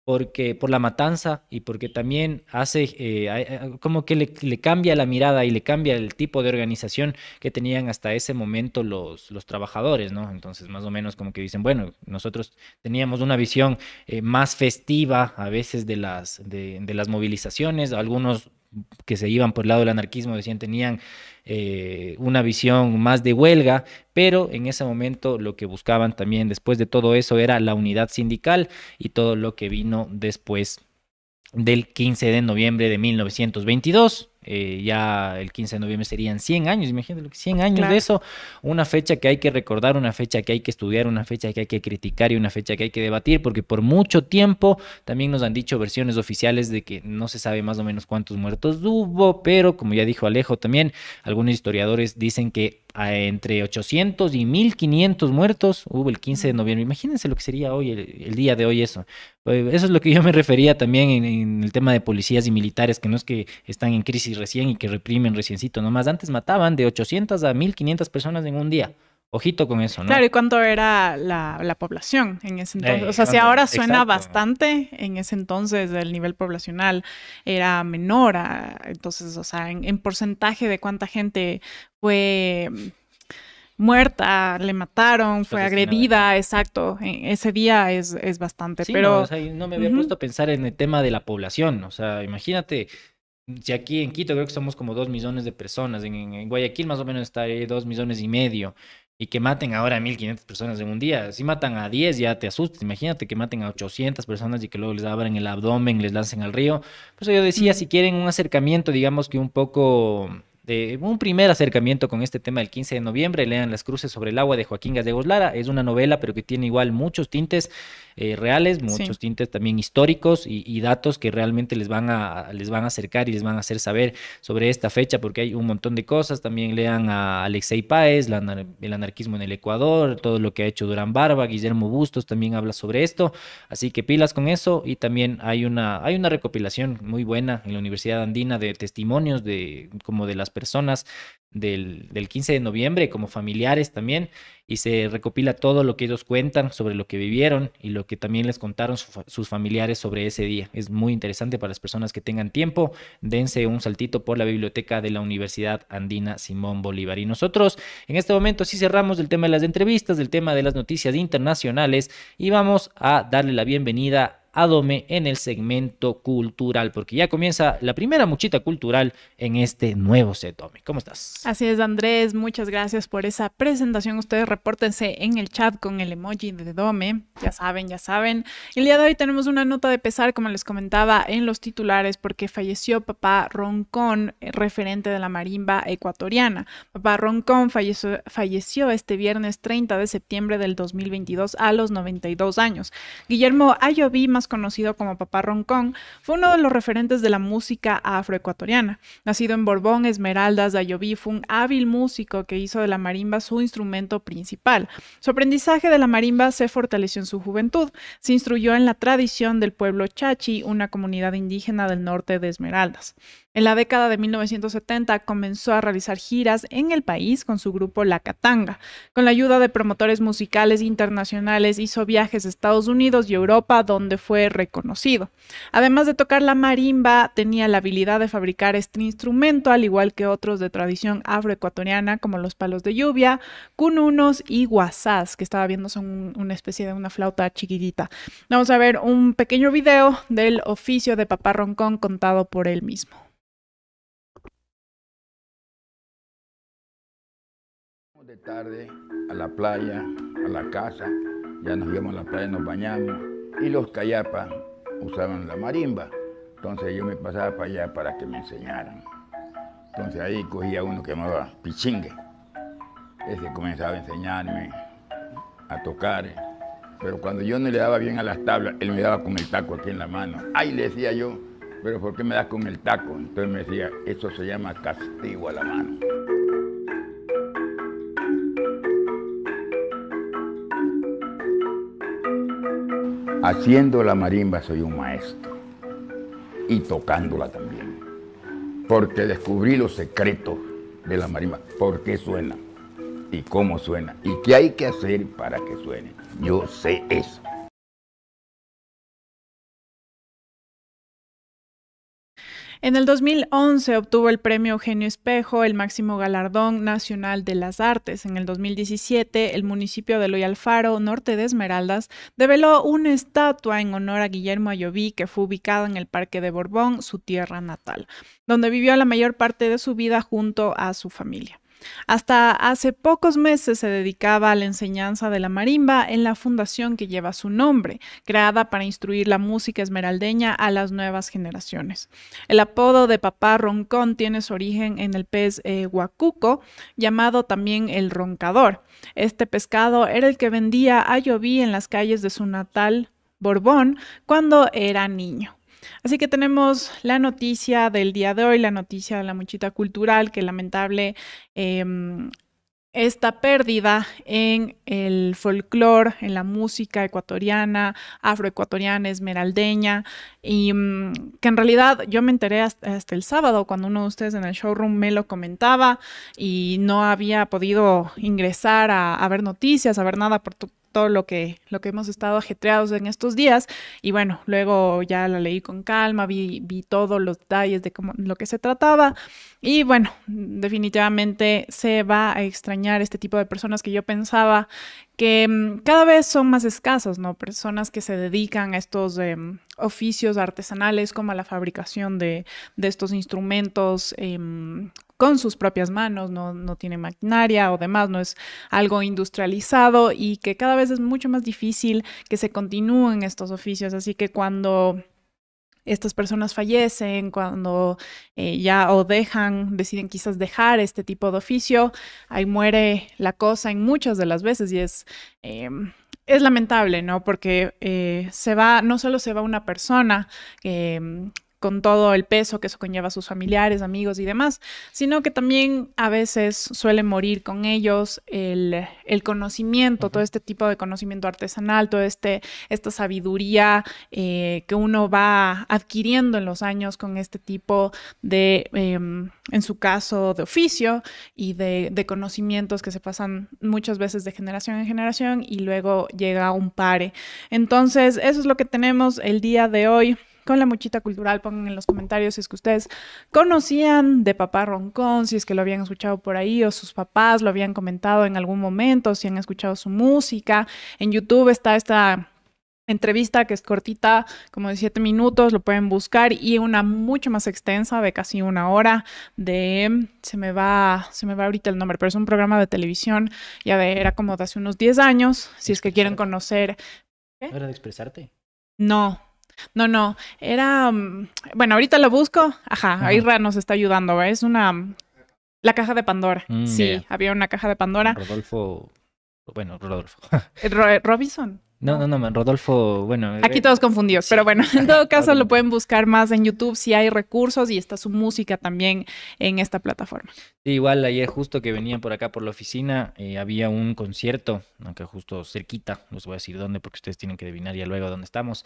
porque por la matanza y porque también hace eh, como que le, cambia la mirada y le cambia el tipo de organización que tenían hasta ese momento los, los trabajadores, ¿no? Entonces, más o menos como que dicen, bueno, nosotros teníamos una visión eh, más festiva a veces de las, de, de las movilizaciones, algunos que se iban por el lado del anarquismo decían tenían eh, una visión más de huelga, pero en ese momento lo que buscaban también después de todo eso era la unidad sindical y todo lo que vino después del 15 de noviembre de 1922. Eh, ya el 15 de noviembre serían 100 años, imagínate, 100 años claro. de eso, una fecha que hay que recordar, una fecha que hay que estudiar, una fecha que hay que criticar y una fecha que hay que debatir, porque por mucho tiempo también nos han dicho versiones oficiales de que no se sabe más o menos cuántos muertos hubo, pero como ya dijo Alejo también, algunos historiadores dicen que entre 800 y 1500 muertos hubo el 15 de noviembre. Imagínense lo que sería hoy, el, el día de hoy eso. Eso es lo que yo me refería también en, en, el tema de policías y militares, que no es que están en crisis recién y que reprimen reciencito, nomás antes mataban de 800 a 1500 personas en un día. Ojito con eso, ¿no? Claro, ¿y cuánto era la, la población en ese entonces? Eh, o sea, si ahora suena exacto. bastante, en ese entonces el nivel poblacional era menor. A, entonces, o sea, en, en, porcentaje de cuánta gente fue muerta, le mataron, fue agredida, exacto. Ese día es, es bastante, sí, pero... No, o sea, no me había uh -huh. puesto a pensar en el tema de la población, o sea, imagínate... Si aquí en Quito creo que somos como dos millones de personas, en, en Guayaquil más o menos está dos millones y medio, y que maten ahora a 1500 personas en un día. Si matan a 10 ya te asustas. Imagínate que maten a 800 personas y que luego les abran el abdomen, les lancen al río. Por eso yo decía, si quieren un acercamiento, digamos que un poco de un primer acercamiento con este tema del 15 de noviembre, lean Las Cruces sobre el agua de Joaquín Gallegos Lara. Es una novela, pero que tiene igual muchos tintes eh, reales, muchos tintes también históricos y, datos que realmente les van, a, les van a acercar y les van a hacer saber sobre esta fecha, porque hay un montón de cosas. También lean a Alexei Páez, el anarquismo en el Ecuador, todo lo que ha hecho Durán Barba, Guillermo Bustos también habla sobre esto. Así que pilas con eso. Y también hay una, hay una recopilación muy buena en la Universidad Andina de testimonios de como de las personas del, del 15 de noviembre, como familiares también y se recopila todo lo que ellos cuentan sobre lo que vivieron y lo que también les contaron sus familiares sobre ese día. Es muy interesante para las personas que tengan tiempo. Dense un saltito por la biblioteca de la Universidad Andina Simón Bolívar. Y nosotros en este momento sí cerramos el tema de las entrevistas, del tema de las noticias internacionales y vamos a darle la bienvenida Adome en el segmento cultural, porque ya comienza la primera muchita cultural en este nuevo set. ¿cómo estás? Así es, Andrés, muchas gracias por esa presentación. Ustedes repórtense en el chat con el emoji de Dome, ya saben, ya saben. El día de hoy tenemos una nota de pesar, como les comentaba en los titulares, porque falleció papá Roncón, eh, referente de la marimba ecuatoriana. Papá Roncón falleció, falleció este viernes 30 de septiembre del 2022 a los 92 años. Guillermo Ayoví, más conocido como Papá Roncón, fue uno de los referentes de la música afroecuatoriana. Nacido en Borbón, Esmeraldas, Dayoví, fue un hábil músico que hizo de la marimba su instrumento principal. Su aprendizaje de la marimba se fortaleció en su juventud. Se instruyó en la tradición del pueblo Chachi, una comunidad indígena del norte de Esmeraldas. En la década de 1970 comenzó a realizar giras en el país con su grupo La Catanga. Con la ayuda de promotores musicales internacionales hizo viajes a Estados Unidos y Europa donde fue reconocido. Además de tocar la marimba, tenía la habilidad de fabricar este instrumento al igual que otros de tradición afroecuatoriana como los palos de lluvia, cununos y guasás, que estaba viendo son una especie de una flauta chiquitita. Vamos a ver un pequeño video del oficio de Papá Roncón contado por él mismo. De tarde a la playa, a la casa, ya nos íbamos a la playa, nos bañamos y los cayapas usaban la marimba. Entonces yo me pasaba para allá para que me enseñaran. Entonces ahí cogía uno que llamaba Pichingue. Ese comenzaba a enseñarme a tocar. Pero cuando yo no le daba bien a las tablas, él me daba con el taco aquí en la mano. Ay, le decía yo, pero ¿por qué me das con el taco? Entonces me decía, eso se llama castigo a la mano. Haciendo la marimba soy un maestro. Y tocándola también, porque descubrí los secretos de la marimba, por qué suena. Y cómo suena. Y qué hay que hacer para que suene. Yo sé eso. En el 2011 obtuvo el premio Eugenio Espejo, el máximo galardón nacional de las artes. En el 2017, el municipio de Loyalfaro, norte de Esmeraldas, develó una estatua en honor a Guillermo Ayoví que fue ubicada en el Parque de Borbón, su tierra natal, donde vivió la mayor parte de su vida junto a su familia. Hasta hace pocos meses se dedicaba a la enseñanza de la marimba en la fundación que lleva su nombre, creada para instruir la música esmeraldeña a las nuevas generaciones. El apodo de Papá Roncón tiene su origen en el pez eh, huacuco, llamado también el roncador. Este pescado era el que vendía a Lloví en las calles de su natal Borbón cuando era niño. Así que tenemos la noticia del día de hoy, la noticia de la muchita cultural, que lamentable em, esta pérdida en el folclore, en la música ecuatoriana, afroecuatoriana, esmeraldeña, y mm, que en realidad yo me enteré hasta, el sábado cuando uno de ustedes en el showroom me lo comentaba y no había podido ingresar a, a ver noticias, a ver nada por, lo que, lo que hemos estado ajetreados en estos días. Y bueno, luego ya la leí con calma, vi, vi todos los detalles de cómo, lo que se trataba. Y bueno, definitivamente se va a extrañar este tipo de personas que yo pensaba que mm, cada vez son más escasas, ¿no? Personas que se dedican a estos em, oficios artesanales como a la fabricación de, de estos instrumentos. Em, con sus propias manos, no, no tiene maquinaria o demás, no es algo industrializado y que cada vez es mucho más difícil que se continúen estos oficios. Así que cuando estas personas fallecen, cuando eh, ya o dejan, deciden quizás dejar este tipo de oficio, ahí muere la cosa en muchas de las veces y es, em, es lamentable, ¿no? Porque eh, se va, no solo se va una persona, em, con todo el peso que eso conlleva a sus familiares, amigos y demás, sino que también a veces suele morir con ellos el, el conocimiento, todo este tipo de conocimiento artesanal, toda este, esta sabiduría eh, que uno va adquiriendo en los años con este tipo de, em, en su caso, de oficio y de, de conocimientos que se pasan muchas veces de generación en generación y luego llega un pare. Entonces, eso es lo que tenemos el día de hoy con la mochita cultural. Pongan en los comentarios si es que ustedes conocían de Papá Roncón, si es que lo habían escuchado por ahí o sus papás lo habían comentado en algún momento, si han escuchado su música. En YouTube está esta entrevista que es cortita, como de siete minutos, lo pueden buscar y una mucho más extensa de casi una hora de, se me va, se me va ahorita el nombre, pero es un programa de televisión, ya de, era como de hace unos 10 años, si es que quieren conocer. ¿Qué? ¿Hora de expresarte? No, no, no, era, mm, bueno, ahorita lo busco, ajá, Ajá. Irra nos está ayudando, es una, la caja de Pandora, Mm, sí, había una caja de Pandora, Rodolfo. Bueno, Rodolfo. Eh, Ro- Robinson. No, no, no, Rodolfo, bueno. Aquí eh, todos confundidos, sí, pero bueno, en todo caso lo pueden buscar más en YouTube si hay recursos y está su música también en esta plataforma. Sí, igual ayer justo que venían por acá por la oficina, eh, había un concierto, aunque justo cerquita, no os voy a decir dónde porque ustedes tienen que adivinar ya luego dónde estamos,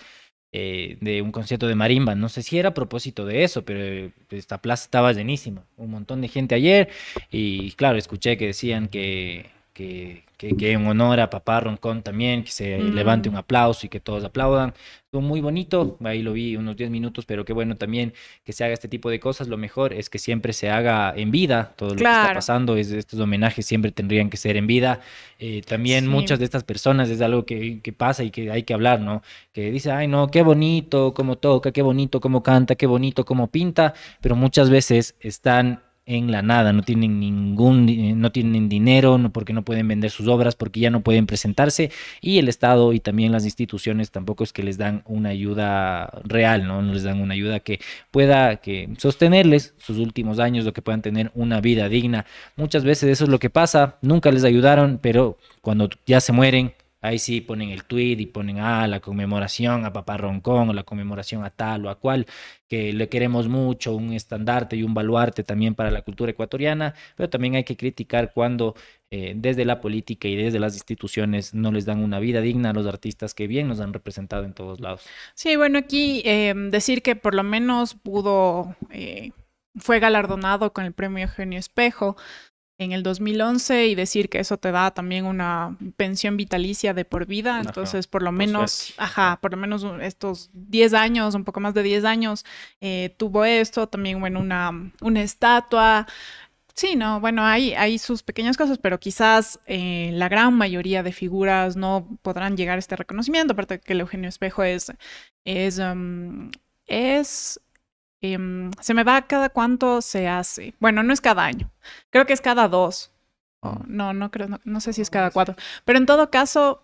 eh, de un concierto de marimba. No sé si era a propósito de eso, pero eh, esta plaza estaba llenísima. Un montón de gente ayer y claro, escuché que decían que, que, que, que en honor a Papá Roncón también, que se Mm. levante un aplauso y que todos aplaudan. Estuvo muy bonito, ahí lo vi unos 10 minutos, pero qué bueno también que se haga este tipo de cosas. Lo mejor es que siempre se haga en vida, todo lo que está pasando, es, estos homenajes siempre tendrían que ser en vida. Eh, también Sí. muchas de estas personas es algo que, que pasa y que hay que hablar, ¿no? Que dice, ay, no, qué bonito cómo toca, qué bonito cómo canta, qué bonito cómo pinta, pero muchas veces están en la nada, no tienen ningún, di- no tienen dinero, no, porque no pueden vender sus obras, porque ya no pueden presentarse y el Estado y también las instituciones tampoco es que les dan una ayuda real, ¿no? No les dan una ayuda que pueda que sostenerles sus últimos años, lo que puedan tener una vida digna. Muchas veces eso es lo que pasa, nunca les ayudaron, pero cuando ya se mueren, ahí sí ponen el tweet y ponen, ah, la conmemoración a Papá Roncón, o la conmemoración a tal o a cual, que le queremos mucho, un estandarte y un baluarte también para la cultura ecuatoriana, pero también hay que criticar cuando eh, desde la política y desde las instituciones no les dan una vida digna a los artistas que bien nos han representado en todos lados. Sí, bueno, aquí eh, decir que por lo menos pudo, eh, fue galardonado con el premio Eugenio Espejo en el 2011 y decir que eso te da también una pensión vitalicia de por vida. Ajá, Entonces, por lo menos, ajá, por lo menos estos 10 años, un poco más de 10 años, eh, tuvo esto, también, bueno, una, una estatua. Sí, no, bueno, hay, hay sus pequeñas cosas, pero quizás eh, la gran mayoría de figuras no podrán llegar a este reconocimiento, aparte de que el Eugenio Espejo es, es, um, es, em, se me va cada cuánto se hace. Bueno, no es cada año, creo que es cada dos. O no, no creo, no, no sé si es cada cuatro, pero en todo caso,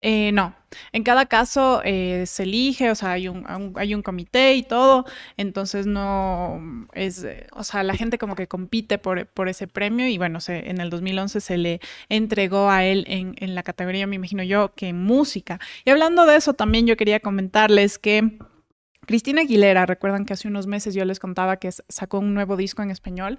eh, no. En cada caso eh, se elige, o sea, hay un, un- hay un comité y todo, entonces no es, o sea, la gente como que compite por, por ese premio y bueno, se, en el 2011 se le entregó a él en, en la categoría, me imagino yo, que en música. Y hablando de eso, también yo quería comentarles que Cristina Aguilera, recuerdan que hace unos meses yo les contaba que sacó un nuevo disco en español.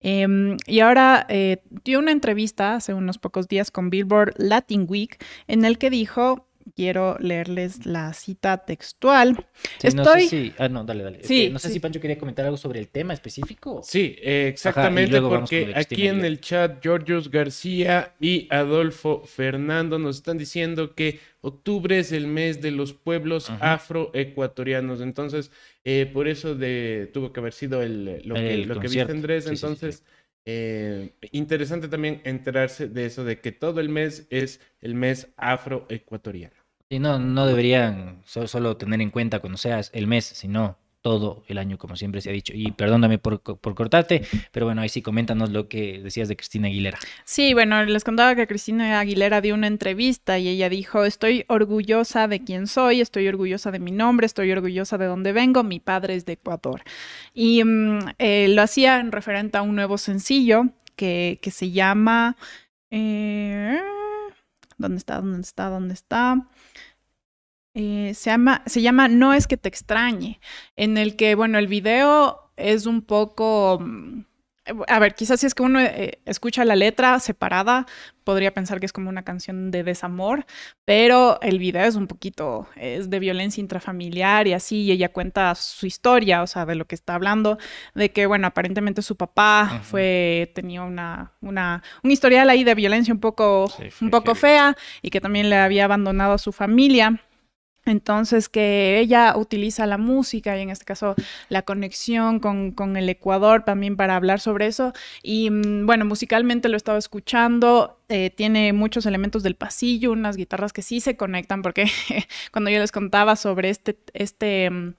Em, y ahora eh, dio una entrevista hace unos pocos días con Billboard Latin Week en el que dijo, quiero leerles la cita textual. Sí, no sé Estoy... si- ah, no, dale, dale. Es Sí, que no sé sí. si Pancho quería comentar algo sobre el tema específico. Sí, eh, exactamente, porque aquí en el chat Georgios García y Adolfo Fernando nos están diciendo que octubre es el mes de los pueblos afroecuatorianos, entonces eh, por eso de, tuvo que haber sido el, lo, que, lo que viste Andrés, Sí, sí, sí, entonces eh, interesante también enterarse de eso, de que todo el mes es el mes afroecuatoriano. Y no, no deberían so- solo tener en cuenta cuando sea el mes, sino todo el año, como siempre se ha dicho. Y perdóname por, co- por cortarte, pero bueno, ahí sí, coméntanos lo que decías de Cristina Aguilera. Sí, bueno, les contaba que Cristina Aguilera dio una entrevista y ella dijo, estoy orgullosa de quién soy, estoy orgullosa de mi nombre, estoy orgullosa de dónde vengo, mi padre es de Ecuador. Y mm, eh, lo hacía en referente a un nuevo sencillo que, que se llama... eh, ¿Dónde está? ¿Dónde está? ¿Dónde está? Eh, se llama, se llama No es que te extrañe, en el que, bueno, el video es un poco... mm, A ver, quizás si es que uno eh, escucha la letra separada, podría pensar que es como una canción de desamor, pero el video es un poquito, es de violencia intrafamiliar y así, y ella cuenta su historia, o sea, de lo que está hablando, de que, bueno, aparentemente su papá fue, tenía una, una, un historial ahí de violencia un poco, Sí, un poco heavy. fea y que también le había abandonado a su familia. Entonces, que ella utiliza la música y en este caso la conexión con, con el Ecuador también para hablar sobre eso. Y mm, bueno, musicalmente lo he estado escuchando, eh, tiene muchos elementos del pasillo, unas guitarras que sí se conectan, porque cuando yo les contaba sobre este, este, mm,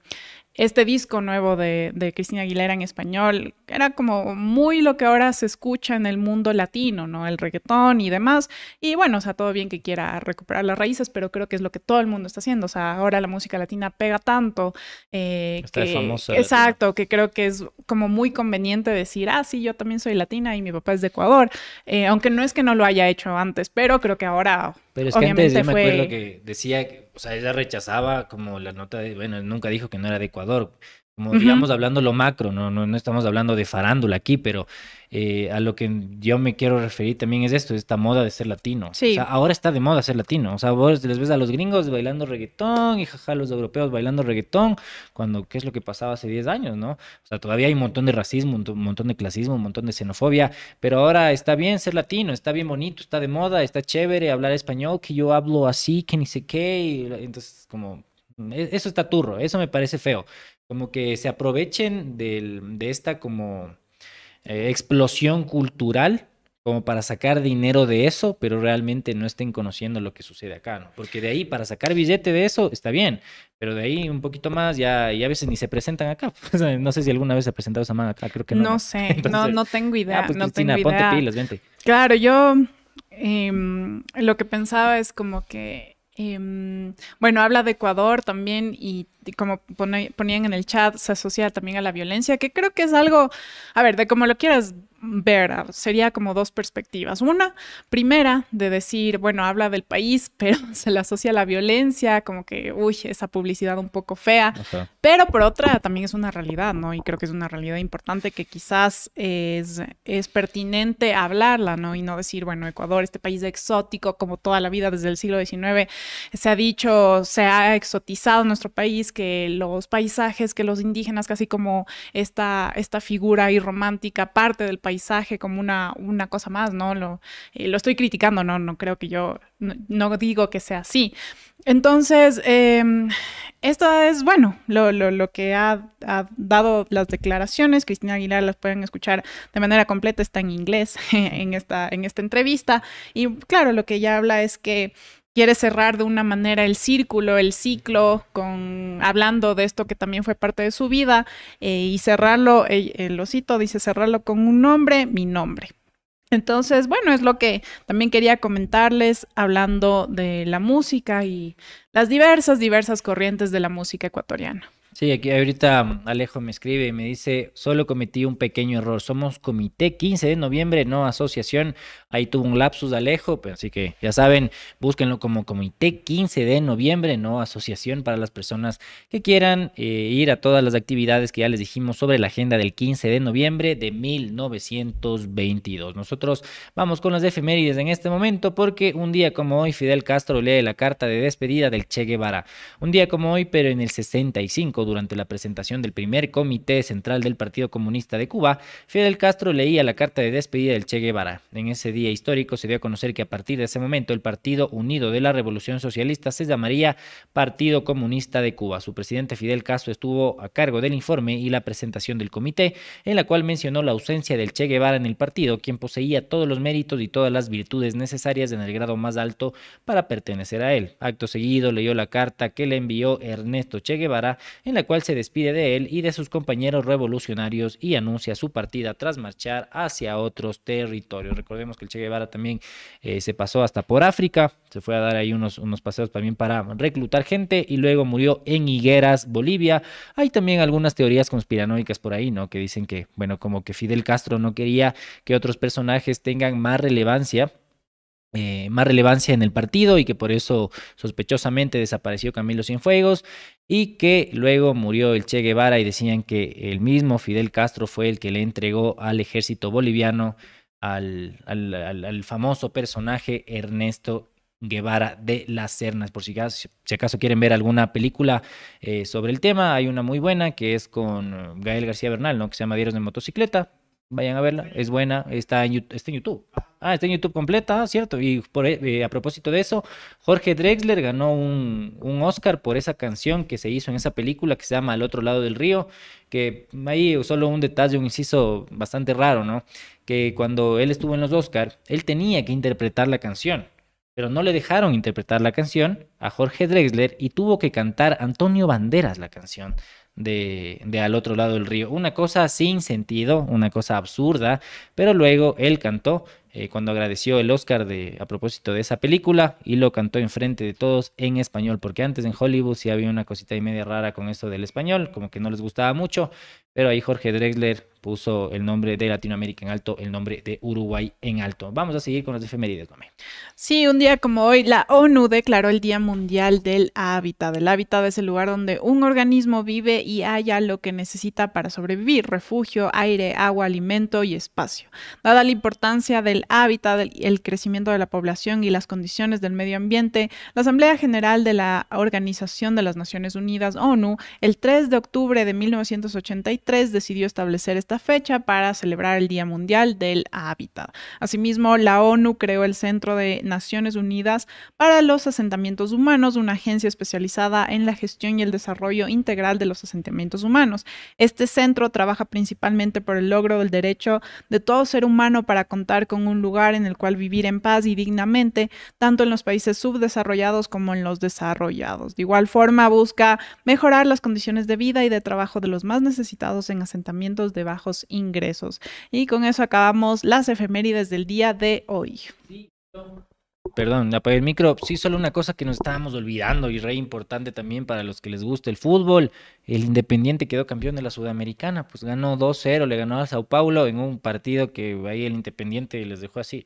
este disco nuevo de, de Cristina Aguilera en español, era como muy lo que ahora se escucha en el mundo latino, ¿no? El reggaetón y demás. Y bueno, o sea, todo bien que quiera recuperar las raíces, pero creo que es lo que todo el mundo está haciendo. O sea, ahora la música latina pega tanto. eh, Está que- famosa latina. Exacto, que creo que es como muy conveniente decir, ah, sí, yo también soy latina y mi papá es de Ecuador. Eh, aunque no es que no lo haya hecho antes, pero creo que ahora Pero es que antes yo me fue... acuerdo que decía, que, o sea, ella rechazaba como la nota de, bueno, nunca dijo que no era de Ecuador. Como digamos hablando lo macro, no, no, no estamos hablando de farándula aquí, pero eh, a lo que yo me quiero referir también es esto, esta moda de ser latino. Sí. O sea, ahora está de moda ser latino. O sea, vos les ves a los gringos bailando reggaetón y jaja, los europeos bailando reggaetón, cuando qué es lo que pasaba hace 10 años, ¿no? O sea, todavía hay un montón de racismo, un montón de clasismo, un montón de xenofobia, pero ahora está bien ser latino, está bien bonito, está de moda, está chévere hablar español, que yo hablo así, que ni sé qué, y entonces como eso está turro, eso me parece feo, como que se aprovechen del- de esta como eh, explosión cultural como para sacar dinero de eso, pero realmente no estén conociendo lo que sucede acá, ¿no? Porque de ahí, para sacar billete de eso, está bien, pero de ahí un poquito más, ya, y a veces ni se presentan acá. No sé si alguna vez se ha presentado esa man acá, creo que no. No ¿no? sé, no, Entonces, no tengo idea, Ah, pues no Cristina, tengo idea. ponte pilas, vente. Claro, yo em, lo que pensaba es como que, em, bueno, habla de Ecuador también y, como ponían en el chat, se asocia también a la violencia, que creo que es algo, a ver, de como lo quieras ver, sería como dos perspectivas. Una, primera, de decir, bueno, habla del país, pero se le asocia a la violencia, como que, uy, esa publicidad un poco fea. Pero por otra, también es una realidad, ¿no? Y creo que es una realidad importante que quizás es, es pertinente hablarla, ¿no? Y no decir, bueno, Ecuador, este país exótico, como toda la vida desde el siglo XIX, se ha dicho, se ha exotizado nuestro país, que los paisajes, que los indígenas, casi como esta, esta figura ahí romántica, parte del como una, una cosa más, ¿no? Lo, eh, lo estoy criticando, ¿no? No creo que yo, no, no digo que sea así. Entonces, em, esto es, bueno, lo, lo, lo que ha, ha dado las declaraciones. Cristina Aguilar las pueden escuchar de manera completa, está en inglés en esta, en esta entrevista. Y claro, lo que ella habla es que quiere cerrar de una manera el círculo, el ciclo, con hablando de esto que también fue parte de su vida, eh, y cerrarlo, el, el osito dice cerrarlo con un nombre, mi nombre. Entonces, bueno, es lo que también quería comentarles hablando de la música y las diversas, diversas corrientes de la música ecuatoriana. Sí, aquí ahorita mm, Alejo me escribe y me dice, solo cometí un pequeño error, somos comité 15 de noviembre, no asociación, ahí tuvo un lapsus Alejo, pero así que ya saben, búsquenlo como comité 15 de noviembre, no asociación para las personas que quieran eh, ir a todas las actividades que ya les dijimos sobre la agenda del 15 de noviembre de 1922. Nosotros vamos con las efemérides en este momento porque un día como hoy Fidel Castro lee la carta de despedida del Che Guevara. Un día como hoy, pero en el 65, durante la presentación del primer comité central del Partido Comunista de Cuba, Fidel Castro leía la carta de despedida del Che Guevara. En ese día histórico se dio a conocer que a partir de ese momento el Partido Unido de la Revolución Socialista se llamaría Partido Comunista de Cuba. Su presidente Fidel Castro estuvo a cargo del informe y la presentación del comité, en la cual mencionó la ausencia del Che Guevara en el partido, quien poseía todos los méritos y todas las virtudes necesarias en el grado más alto para pertenecer a él. Acto seguido leyó la carta que le envió Ernesto Che Guevara, en la cual se despide de él y de sus compañeros revolucionarios y anuncia su partida tras marchar hacia otros territorios. Recordemos que el Che Guevara también eh, se pasó hasta por África, se fue a dar ahí unos, unos paseos también para reclutar gente y luego murió en Higueras, Bolivia. Hay también algunas teorías conspiranoicas por ahí, ¿no? Que dicen que, bueno, como que Fidel Castro no quería que otros personajes tengan más relevancia eh, más relevancia en el partido y que por eso sospechosamente desapareció Camilo Cienfuegos y que luego murió el Che Guevara y decían que el mismo Fidel Castro fue el que le entregó al ejército boliviano al, al, famoso personaje Ernesto Guevara de las Sernas. Por si acaso, quieren ver alguna película eh, sobre el tema, hay una muy buena que es con Gael García Bernal, ¿no? que se llama de Motocicleta. Vayan a verla, es buena, está en, está en YouTube. Ah, está en YouTube completa, ah, cierto. Y por, eh, a propósito de eso, Jorge Drexler ganó un, un, Oscar por esa canción que se hizo en esa película que se llama Al otro lado del río, que ahí solo un detalle, un inciso bastante raro, ¿no? Que cuando él estuvo en los Oscars, él tenía que interpretar la canción, pero no le dejaron interpretar la canción a Jorge Drexler y tuvo que cantar Antonio Banderas la canción de, al otro lado del río. Una cosa sin sentido, una cosa absurda, pero luego él cantó eh, cuando agradeció el Oscar de, a propósito de esa película y lo cantó enfrente de todos en español, porque antes en Hollywood sí había una cosita y media rara con esto del español, como que no les gustaba mucho, pero ahí Jorge Drexler puso el nombre de Latinoamérica en alto, el nombre de Uruguay en alto. Vamos a seguir con las efemérides, Gómez. Sí, un día como hoy, la ONU declaró el Día Mundial del Hábitat. El hábitat es el lugar donde un organismo vive y haya lo que necesita para sobrevivir, refugio, aire, agua, alimento y espacio. Dada la importancia del hábitat, el crecimiento de la población y las condiciones del medio ambiente, la Asamblea General de la Organización de las Naciones Unidas, ONU, el 3 de octubre de 1983 decidió establecer esta fecha para celebrar el Día Mundial del Hábitat. Asimismo, la ONU creó el Centro de Naciones Unidas para los Asentamientos Humanos, una agencia especializada en la gestión y el desarrollo integral de los asentamientos humanos. Este centro trabaja principalmente por el logro del derecho de todo ser humano para contar con un lugar en el cual vivir en paz y dignamente, tanto en los países subdesarrollados como en los desarrollados. De igual forma, busca mejorar las condiciones de vida y de trabajo de los más necesitados en asentamientos de ingresos. Y con eso acabamos las efemérides del día de hoy. Perdón, apagué el micro. Sí, solo una cosa que nos estábamos olvidando y re importante también para los que les gusta el fútbol. El Independiente quedó campeón de la Sudamericana, pues ganó 2-0, le ganó a Sao Paulo en un partido que ahí el Independiente les dejó así,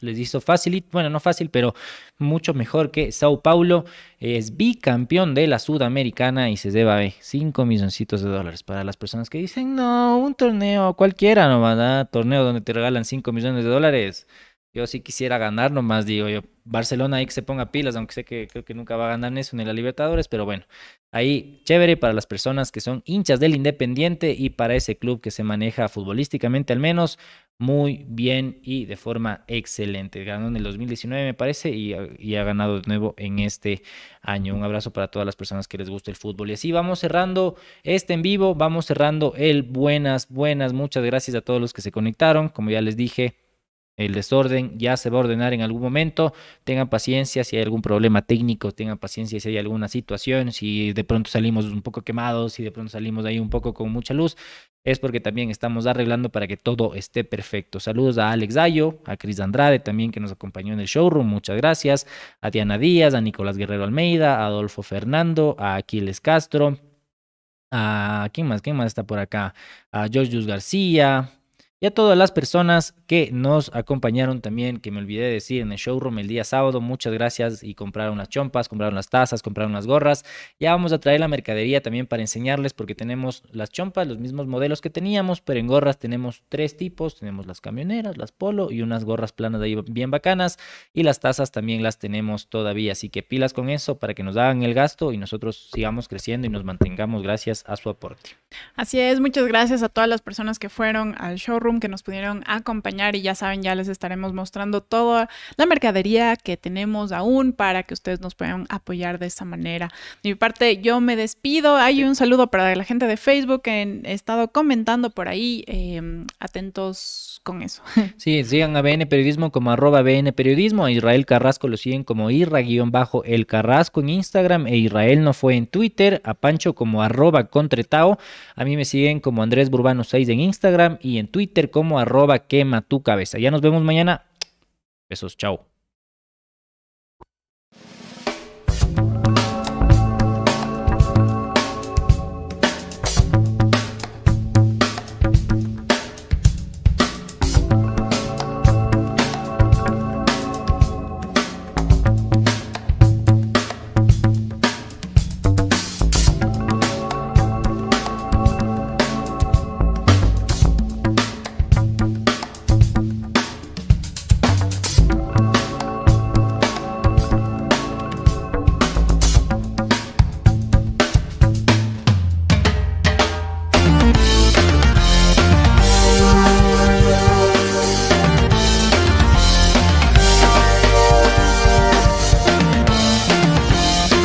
les hizo fácil, bueno, no fácil, pero mucho mejor que Sao Paulo. Es bicampeón de la Sudamericana y se lleva 5 milloncitos de dólares. Para las personas que dicen, no, un torneo cualquiera no va a dar, torneo donde te regalan 5 millones de dólares yo sí quisiera ganar, nomás digo yo. Barcelona ahí que se ponga pilas, aunque sé que creo que nunca va a ganar eso en la Libertadores, pero bueno, ahí chévere para las personas que son hinchas del Independiente y para ese club que se maneja futbolísticamente al menos muy bien y de forma excelente. Ganó en el 2019 me parece y, y ha ganado de nuevo en este año. Un abrazo para todas las personas que les gusta el fútbol. Y así vamos cerrando este en vivo, vamos cerrando el buenas, buenas. Muchas gracias a todos los que se conectaron. Como ya les dije, el desorden ya se va a ordenar en algún momento. Tengan paciencia si hay algún problema técnico, tengan paciencia si hay alguna situación, si de pronto salimos un poco quemados, si de pronto salimos de ahí un poco con mucha luz, es porque también estamos arreglando para que todo esté perfecto. Saludos a Alex Dayo, a Cris Andrade también que nos acompañó en el showroom, muchas gracias. A Diana Díaz, a Nicolás Guerrero Almeida, a Adolfo Fernando, a Aquiles Castro, a quién más, quién más está por acá, a George García, y a todas las personas que nos acompañaron también, que me olvidé de decir en el showroom el día sábado, muchas gracias y compraron las chompas, compraron las tazas, compraron las gorras. Ya vamos a traer la mercadería también para enseñarles porque tenemos las chompas, los mismos modelos que teníamos, pero en gorras tenemos tres tipos, tenemos las camioneras, las polo y unas gorras planas de ahí bien bacanas y las tazas también las tenemos todavía, así que pilas con eso para que nos hagan el gasto y nosotros sigamos creciendo y nos mantengamos gracias a su aporte. Así es, muchas gracias a todas las personas que fueron al showroom Que nos pudieron acompañar y ya saben, ya les estaremos mostrando toda la mercadería que tenemos aún para que ustedes nos puedan apoyar de esa manera. De mi parte, yo me despido. Hay un saludo para la gente de Facebook que he estado comentando por ahí. Em, atentos con eso. Sí, sigan a BN Periodismo como arroba BN Periodismo. A Israel Carrasco lo siguen como Irra-el Carrasco en Instagram e Israel no fue en Twitter. A Pancho como arroba Contretao. A mí me siguen como Andrés Burbano 6 en Instagram y en Como arroba quema tu cabeza. Ya nos vemos mañana. Besos, chao.